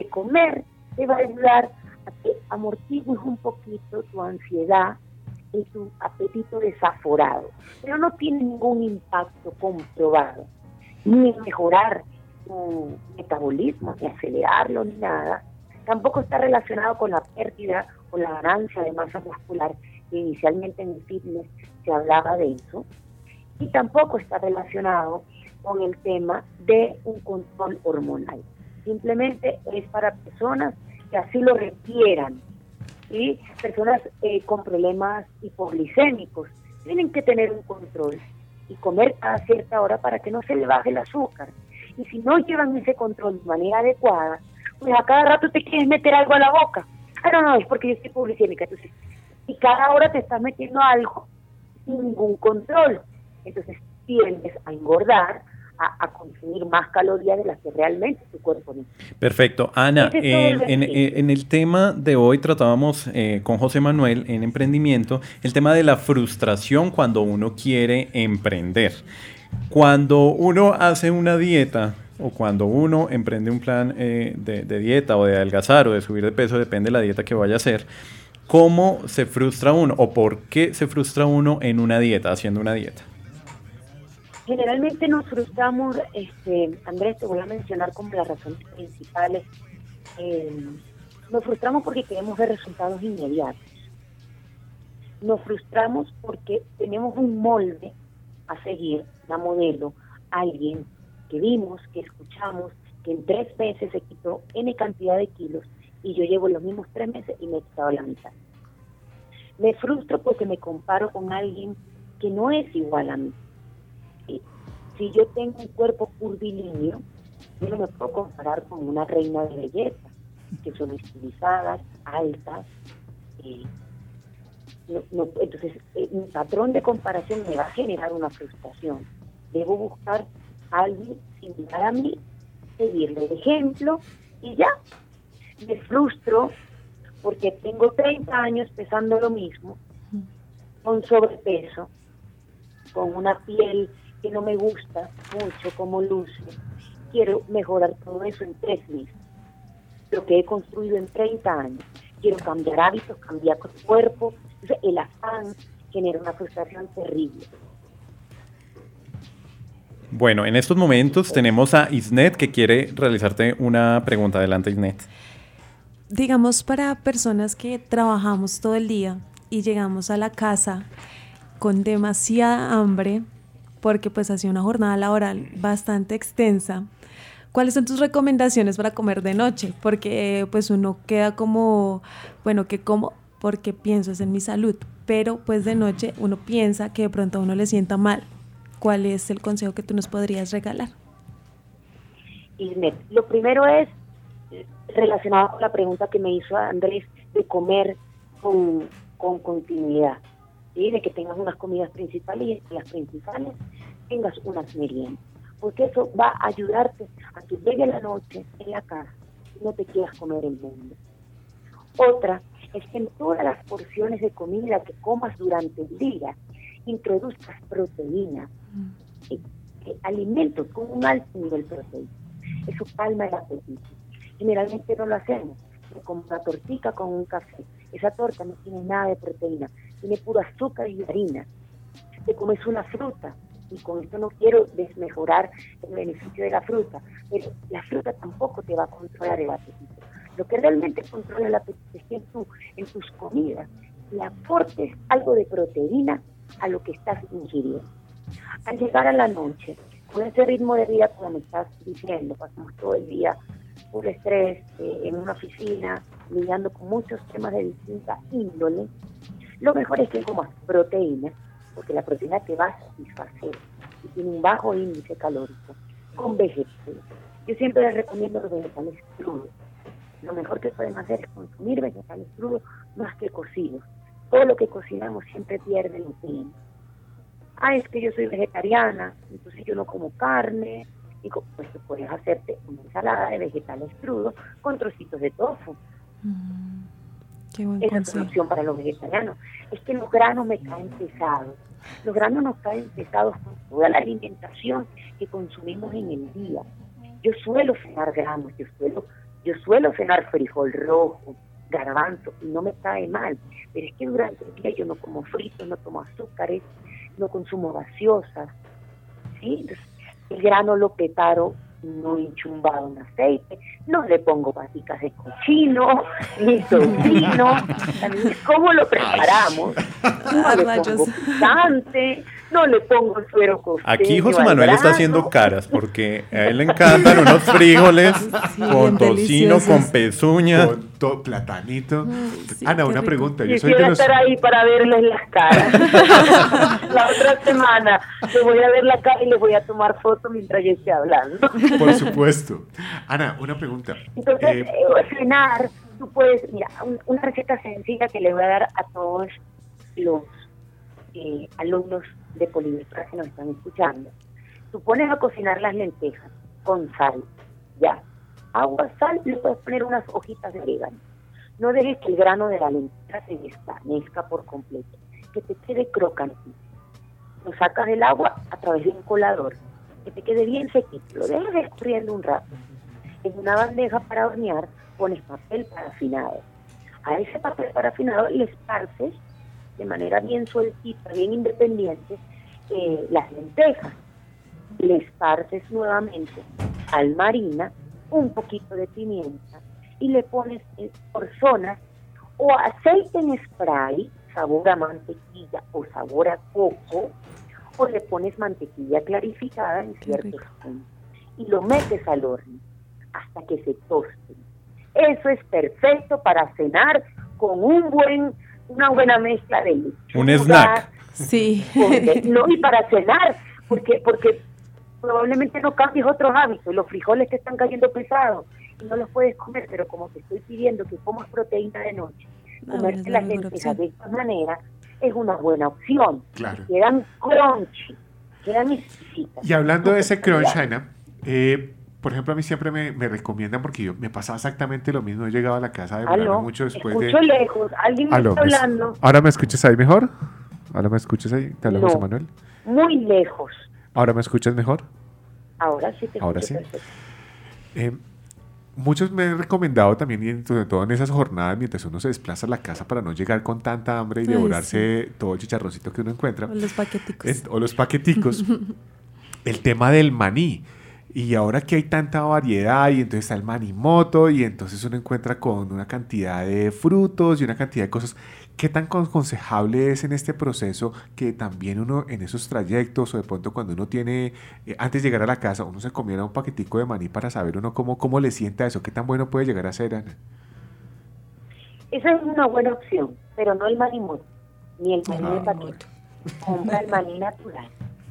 de comer te va a ayudar a que amortigues un poquito tu ansiedad y tu apetito desaforado. Pero no tiene ningún impacto comprobado, ni mejorar tu metabolismo, ni acelerarlo, ni nada. Tampoco está relacionado con la pérdida o la ganancia de masa muscular, que inicialmente en el fitness se hablaba de eso. Y tampoco está relacionado con el tema de un control hormonal. Simplemente es para personas que así lo requieran. y Personas eh, con problemas hipoglicémicos tienen que tener un control y comer a cierta hora para que no se le baje el azúcar. Y si no llevan ese control de manera adecuada, pues a cada rato te quieres meter algo a la boca. Ah, no, no, es porque yo estoy hipoglicémica. Entonces, y cada hora te estás metiendo algo sin ningún control. Entonces tiendes a engordar a, consumir más calorías de las que realmente tu cuerpo necesita. Perfecto. Ana, en, el tema de hoy tratábamos eh, con José Manuel en emprendimiento el tema de la frustración cuando uno quiere emprender. Cuando uno hace una dieta o cuando uno emprende un plan eh, de, dieta o de adelgazar o de subir de peso, depende de la dieta que vaya a hacer, ¿cómo se frustra uno o por qué se frustra uno en una dieta, haciendo una dieta? Generalmente nos frustramos, este, Andrés, te voy a mencionar como las razones principales. Eh, nos frustramos porque queremos ver resultados inmediatos. Nos frustramos porque tenemos un molde a seguir, una modelo, alguien que vimos, que escuchamos, que en tres meses se quitó N cantidad de kilos y yo llevo los mismos tres meses y me he quitado la mitad. Me frustro porque me comparo con alguien que no es igual a mí si yo tengo un cuerpo curvilíneo, yo no me puedo comparar con una reina de belleza, que son estilizadas, altas. Eh, entonces, eh, mi patrón de comparación me va a generar una frustración. Debo buscar alguien similar a mí, seguirle el ejemplo y ya. Me frustro porque tengo 30 años pesando lo mismo, con sobrepeso, con una piel que no me gusta mucho como luce, quiero mejorar todo eso en tres meses. Lo que he construido en 30 años. Quiero cambiar hábitos, cambiar cuerpo. el afán genera una frustración terrible. Bueno, en estos momentos tenemos a Isnet que quiere realizarte una pregunta. Adelante, Isnet. Digamos, para personas que trabajamos todo el día y llegamos a la casa con demasiada hambre porque pues hacía una jornada laboral bastante extensa. ¿Cuáles son tus recomendaciones para comer de noche? Porque pues uno queda como, bueno, que como porque pienso en mi salud, pero pues de noche uno piensa que de pronto a uno le sienta mal. ¿Cuál es el consejo que tú nos podrías regalar? lo primero es relacionado con la pregunta que me hizo Andrés de comer con, continuidad, de que tengas unas comidas principales y entre las principales tengas unas meriendas, porque eso va a ayudarte a que llegue la noche en la casa y no te quieras comer el mundo. Otra es que en todas las porciones de comida que comas durante el día introduzcas proteína, mm. eh, eh, alimentos con un alto nivel proteína. Eso calma el apetito. Generalmente no lo hacemos. Como una tortica con un café. Esa torta no tiene nada de proteína, tiene puro azúcar y harina. Te comes una fruta, y con esto no quiero desmejorar el beneficio de la fruta, pero la fruta tampoco te va a controlar el apetito. Lo que realmente controla el apetito es que en, en tus comidas le aportes algo de proteína a lo que estás ingiriendo. Al llegar a la noche, con ese ritmo de vida, como me estás diciendo, pasamos todo el día por estrés, eh, en una oficina, lidiando con muchos temas de distinta índole, lo mejor es que comas proteína, porque la proteína te va a satisfacer y tiene un bajo índice calórico, con vegetales. Yo siempre les recomiendo los vegetales crudos. Lo mejor que pueden hacer es consumir vegetales crudos más que cocidos. Todo lo que cocinamos siempre pierde nutrientes. Ah, es que yo soy vegetariana, entonces yo no como carne. Digo, pues puedes hacerte una ensalada de vegetales crudos con trocitos de tofu. Mm, Esa es una opción para los vegetarianos. Es que los granos me caen pesados. Los granos nos caen pesados con toda la alimentación que consumimos en el día. Yo suelo cenar granos, yo suelo, yo suelo cenar frijol rojo, garbanzo, y no me cae mal. Pero es que durante el día yo no como fritos, no tomo azúcares, no consumo gaseosas. ¿sí? el grano lo preparo no enchumbado en aceite, no le pongo paticas de cochino, ni tocino, cómo lo preparamos, no le pongo picante, no le pongo suero costeño. Aquí José Manuel está haciendo caras porque a él le encantan unos frijoles con tocino, con pezuña. Con platanito. Ana, una pregunta. Yo soy de los... estar ahí para verles las caras. la otra semana le voy a ver la cara y les voy a tomar fotos mientras yo esté hablando. Por supuesto. Ana, una pregunta. Entonces, eh, eh, cenar, tú puedes, mira, una receta sencilla que le voy a dar a todos los eh, alumnos de Polivirtual que nos están escuchando. Tú pones a cocinar las lentejas con sal, ya. Agua, sal, le puedes poner unas hojitas de orégano. No dejes que el grano de la lenteja se desvanezca por completo, que te quede crocante. Lo sacas del agua a través de un colador, que te quede bien sequito. Lo dejas escurriendo un rato. En una bandeja para hornear pones papel parafinado. A ese papel parafinado le esparces de manera bien sueltita, bien independiente, eh, las lentejas. Le esparces nuevamente al marina un poquito de pimienta y le pones por zonas o aceite en spray, sabor a mantequilla o sabor a coco, o le pones mantequilla clarificada en ciertos puntos y lo metes al horno hasta que se tosten. Eso es perfecto para cenar con un buen una buena mezcla de. Un snack. Sí. no, y para cenar, porque, porque probablemente no cambies otros hábitos. Los frijoles te están cayendo pesados y no los puedes comer, pero como te estoy pidiendo que comas proteína de noche, no, comerte las lentejas de esta manera es una buena opción. Claro. Quedan crunchy, quedan exquisitas. Y hablando de ese crunch, Ana, eh, por ejemplo, a mí siempre me, recomiendan, porque yo me pasaba exactamente lo mismo. He llegado a la casa de verano mucho después escucho de. lejos, alguien me está hablando. ¿Ahora me escuchas ahí mejor? ¿Ahora me escuchas ahí? ¿Te habla José Manuel? Muy lejos. ¿Ahora me escuchas mejor? Ahora sí te Ahora sí. Eh, muchos me han recomendado también, sobre todo en esas jornadas, mientras uno se desplaza a la casa para no llegar con tanta hambre y devorarse todo el chicharroncito que uno encuentra. O los paqueticos. o los paqueticos. el tema del maní. Y ahora que hay tanta variedad y entonces está el manimoto y entonces uno encuentra con una cantidad de frutos y una cantidad de cosas. ¿Qué tan aconsejable es en este proceso que también uno en esos trayectos o de pronto cuando uno tiene, eh, antes de llegar a la casa, uno se comiera un paquetico de maní para saber uno cómo, cómo le sienta eso? ¿Qué tan bueno puede llegar a ser, Ana? Esa es una buena opción, pero no el manimoto, ni el maní de paquete. Compra el maní natural.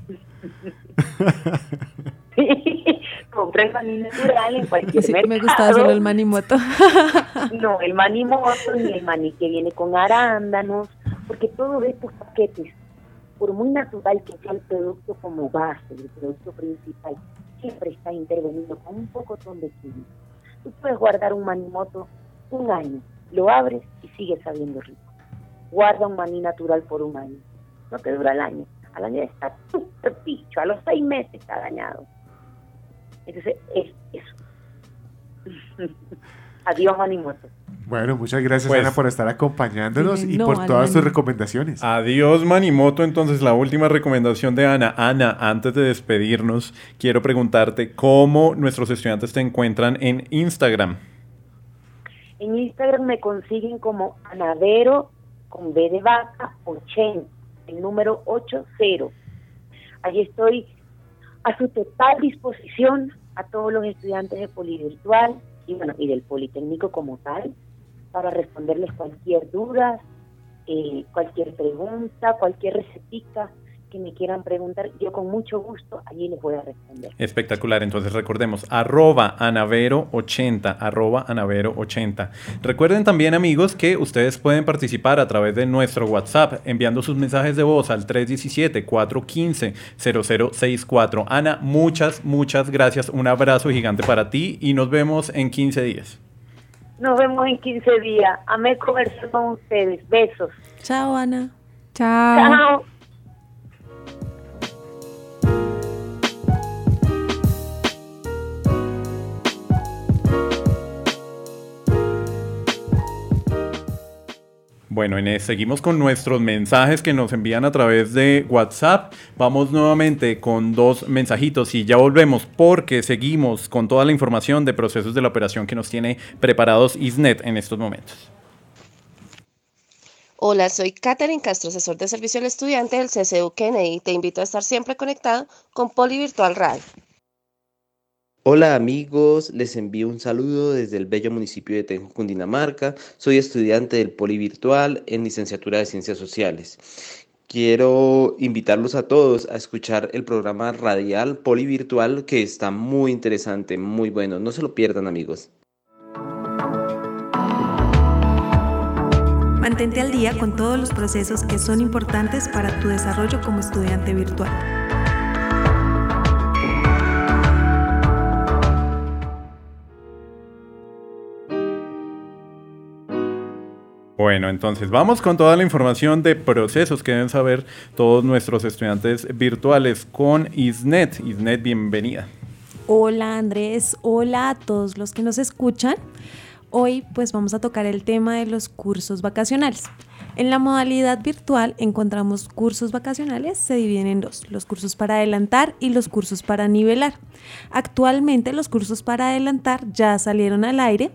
compra el maní natural en cualquier Sí, mercado. me gustaba solo el manimoto. No, el manimoto ni el maní que viene con arándanos, porque todos estos paquetes, por muy natural que sea el producto como base, el producto principal, siempre está intervenido con un poco de químicos. Tú puedes guardar un manimoto un año, lo abres y sigue sabiendo rico. Guarda un maní natural por un año, no te dura el año. Al año está picho, a los seis meses está dañado. Entonces, es eso. Adiós, manimoto. Bueno, muchas gracias Pues- Ana por estar acompañándonos y no por todas tus maní. recomendaciones. Adiós Manimoto, entonces la última recomendación de Ana. Ana, antes de despedirnos, quiero preguntarte cómo nuestros estudiantes te encuentran en Instagram. En Instagram me consiguen como Anavero con B de vaca 80, el número 80. Allí estoy a su total disposición a todos los estudiantes de Polivirtual y bueno y del Politécnico como tal para responderles cualquier duda, eh, cualquier pregunta, cualquier recetica que me quieran preguntar, yo con mucho gusto allí les voy a responder. Espectacular, entonces recordemos, arroba anavero80, arroba anavero80. Recuerden también amigos que ustedes pueden participar a través de nuestro WhatsApp enviando sus mensajes de voz al 317-415-0064. Ana, muchas, muchas gracias, un abrazo gigante para ti y nos vemos en 15 días. Nos vemos en 15 días. Amé conversar con ustedes. Besos. Chao, Ana. Chao. Chao. Bueno, Inés, seguimos con nuestros mensajes que nos envían a través de WhatsApp. Vamos nuevamente con dos mensajitos y ya volvemos porque seguimos con toda la información de procesos de la operación que nos tiene preparados ISNET en estos momentos. Hola, soy Katherine Castro, asesor de servicio al estudiante del CCU Kennedy. Te invito a estar siempre conectado con Poli Virtual Radio. Hola amigos, les envío un saludo desde el bello municipio de Tenjo, Cundinamarca. Soy estudiante del Poli Virtual en licenciatura de Ciencias Sociales. Quiero invitarlos a todos a escuchar el programa radial Poli Virtual que está muy interesante, muy bueno. No se lo pierdan amigos. Mantente al día con todos los procesos que son importantes para tu desarrollo como estudiante virtual. Bueno, entonces vamos con toda la información de procesos que deben saber todos nuestros estudiantes virtuales con ISNET. ISNET, bienvenida. Hola Andrés, hola a todos los que nos escuchan. Hoy pues vamos a tocar el tema de los cursos vacacionales. En la modalidad virtual encontramos cursos vacacionales, se dividen en dos, los cursos para adelantar y los cursos para nivelar. Actualmente los cursos para adelantar ya salieron al aire,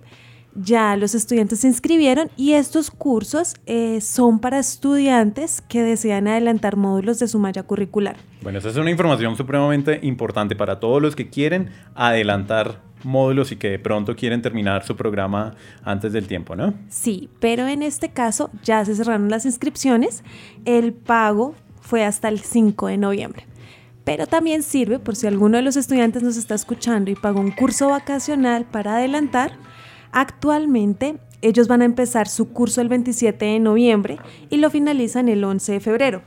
ya los estudiantes se inscribieron y estos cursos eh, son para estudiantes que desean adelantar módulos de su malla curricular. Bueno, esa es una información supremamente importante para todos los que quieren adelantar módulos y que de pronto quieren terminar su programa antes del tiempo, ¿no? Sí, pero en este caso ya se cerraron las inscripciones, el pago fue hasta el 5 de noviembre. Pero también sirve por si alguno de los estudiantes nos está escuchando y pagó un curso vacacional para adelantar, actualmente ellos van a empezar su curso el 27 de noviembre y lo finalizan el 11 de febrero.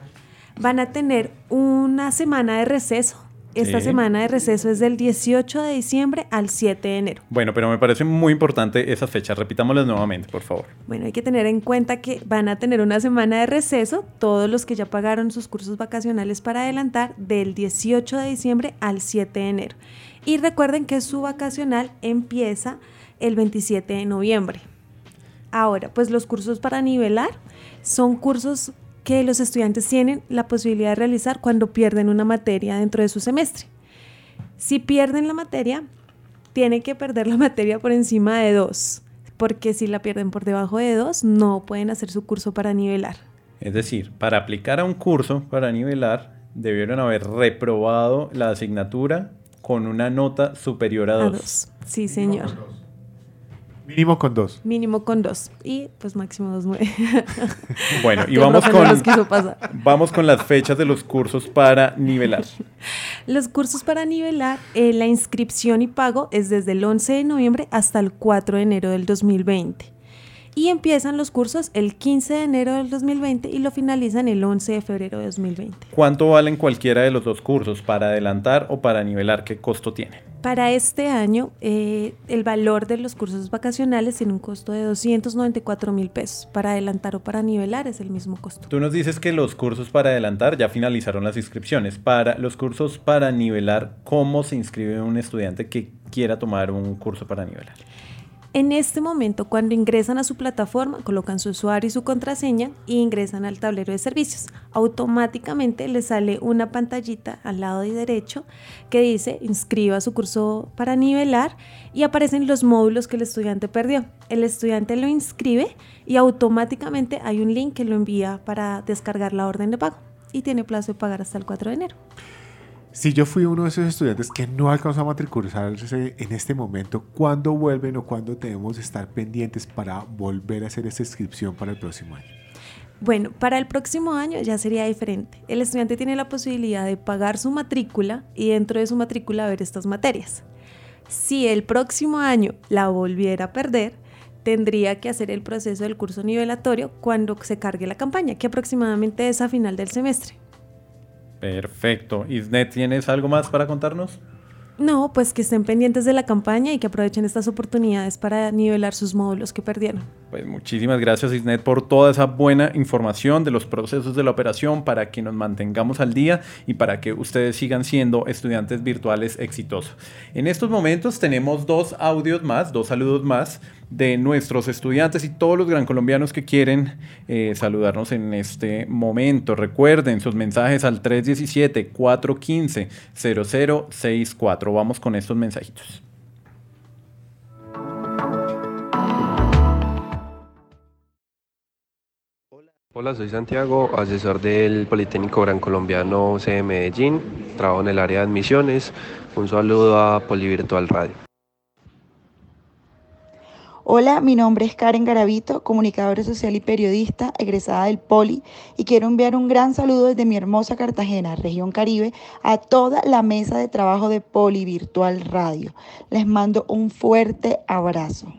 Van a tener una semana de receso. Esta Sí. semana de receso es del 18 de diciembre al 7 de enero. Bueno, pero me parece muy importante esas fechas. Repitámoslas nuevamente, por favor. Bueno, hay que tener en cuenta que van a tener una semana de receso, todos los que ya pagaron sus cursos vacacionales para adelantar, del 18 de diciembre al 7 de enero. Y recuerden que su vacacional empieza el 27 de noviembre. Ahora, pues los cursos para nivelar son cursos que los estudiantes tienen la posibilidad de realizar cuando pierden una materia dentro de su semestre. Si pierden la materia, tienen que perder la materia por encima de 2, porque si la pierden por debajo de 2, no pueden hacer su curso para nivelar. Es decir, para aplicar a un curso para nivelar, debieron haber reprobado la asignatura con una nota superior a A 2. 2. Sí, señor. Mínimo con dos. Mínimo con 2. Y pues máximo 2.9. Bueno, y vamos con, vamos con las fechas de los cursos para nivelar. Los cursos para nivelar, eh, la inscripción y pago es desde el 11 de noviembre hasta el 4 de enero del 2020. Y empiezan los cursos el 15 de enero del 2020 y lo finalizan el 11 de febrero de 2020. ¿Cuánto valen cualquiera de los dos cursos? ¿Para adelantar o para nivelar? ¿Qué costo tiene? Para este año, eh, el valor de los cursos vacacionales tiene un costo de 294 mil pesos. Para adelantar o para nivelar es el mismo costo. Tú nos dices que los cursos para adelantar ya finalizaron las inscripciones. Para los cursos para nivelar, ¿cómo se inscribe un estudiante que quiera tomar un curso para nivelar? En este momento, cuando ingresan a su plataforma, colocan su usuario y su contraseña y ingresan al tablero de servicios. Automáticamente les sale una pantallita al lado de derecho que dice inscriba su curso para nivelar y aparecen los módulos que el estudiante perdió. El estudiante lo inscribe y automáticamente hay un link que lo envía para descargar la orden de pago y tiene plazo de pagar hasta el 4 de enero. Si yo fui uno de esos estudiantes que no alcanzó a matricularse en este momento, ¿cuándo vuelven o cuándo debemos estar pendientes para volver a hacer esa inscripción para el próximo año? Bueno, para el próximo año ya sería diferente. El estudiante tiene la posibilidad de pagar su matrícula y dentro de su matrícula ver estas materias. Si el próximo año la volviera a perder, tendría que hacer el proceso del curso nivelatorio cuando se cargue la campaña, que aproximadamente es a final del semestre. Perfecto. Isnet, ¿tienes algo más para contarnos? No, pues que estén pendientes de la campaña y que aprovechen estas oportunidades para nivelar sus módulos que perdieron. Pues muchísimas gracias Isnet por toda esa buena información de los procesos de la operación para que nos mantengamos al día y para que ustedes sigan siendo estudiantes virtuales exitosos. En estos momentos tenemos dos audios más, dos saludos más de nuestros estudiantes y todos los gran colombianos que quieren eh, saludarnos en este momento. Recuerden sus mensajes al 317-415-0064. Vamos con estos mensajitos. Hola, soy Santiago, asesor del Politécnico Gran Colombiano C de Medellín, trabajo en el área de admisiones. Un saludo a Polivirtual Radio. Hola, mi nombre es Karen Garavito, comunicadora social y periodista, egresada del Poli, y quiero enviar un gran saludo desde mi hermosa Cartagena, región Caribe, a toda la mesa de trabajo de Poli Virtual Radio. Les mando un fuerte abrazo.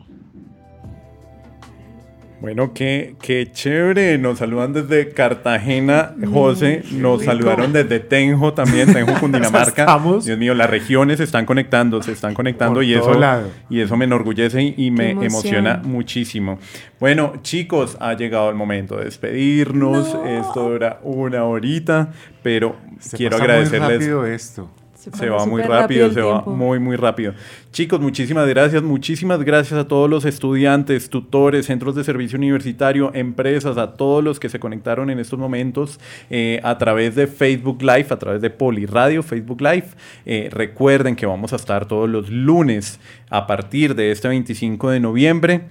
Bueno, qué, qué chévere. Nos saludan desde Cartagena, José. Nos saludaron desde Tenjo también, Tenjo, Cundinamarca. Estamos. Dios mío, las regiones se están conectando, se están conectando Por y eso, lado. y eso me enorgullece y, y me emociona muchísimo. Bueno, chicos, ha llegado el momento de despedirnos. Esto dura una horita, pero Se quiero agradecerles. esto. Se, va muy rápido, se va muy, muy rápido. Chicos, muchísimas gracias. Muchísimas gracias a todos los estudiantes, tutores, centros de servicio universitario, empresas, a todos los que se conectaron en estos momentos eh, a través de Facebook Live, a través de Poliradio, Facebook Live. Eh, recuerden que vamos a estar todos los lunes a partir de este 25 de noviembre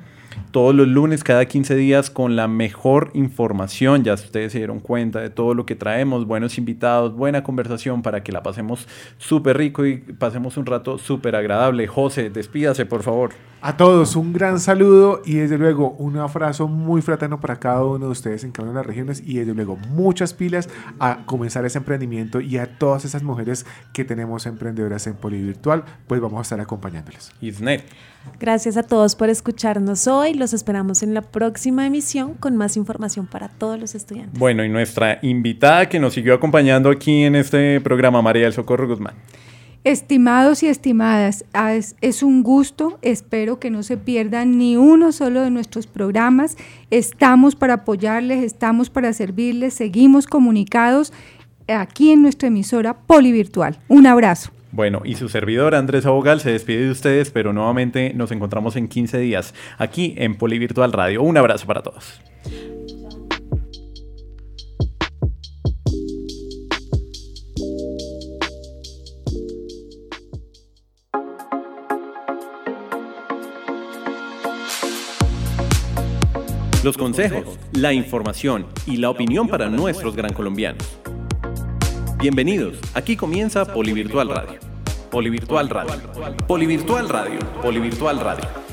todos los lunes, cada 15 días, con la mejor información. Ya ustedes se dieron cuenta de todo lo que traemos, buenos invitados, buena conversación para que la pasemos súper rico y pasemos un rato súper agradable. José, despídase, por favor. A todos un gran saludo y desde luego un abrazo muy fraterno para cada uno de ustedes en cada una de las regiones y desde luego muchas pilas a comenzar ese emprendimiento y a todas esas mujeres que tenemos emprendedoras en Polivirtual, pues vamos a estar acompañándoles. Isnet. Gracias a todos por escucharnos hoy. Los esperamos en la próxima emisión con más información para todos los estudiantes. Bueno, y nuestra invitada que nos siguió acompañando aquí en este programa, María del Socorro Guzmán. Estimados y estimadas, ah, es, es un gusto, espero que no se pierdan ni uno solo de nuestros programas. Estamos para apoyarles, estamos para servirles, seguimos comunicados aquí en nuestra emisora Polivirtual. Un abrazo. Bueno, y su servidor Andrés Abogal se despide de ustedes, pero nuevamente nos encontramos en 15 días aquí en Polivirtual Radio. Un abrazo para todos. Los consejos, la información y la opinión para nuestros gran colombianos. Bienvenidos, aquí comienza Polivirtual Radio. Polivirtual Radio. Polivirtual Radio. Polivirtual Radio.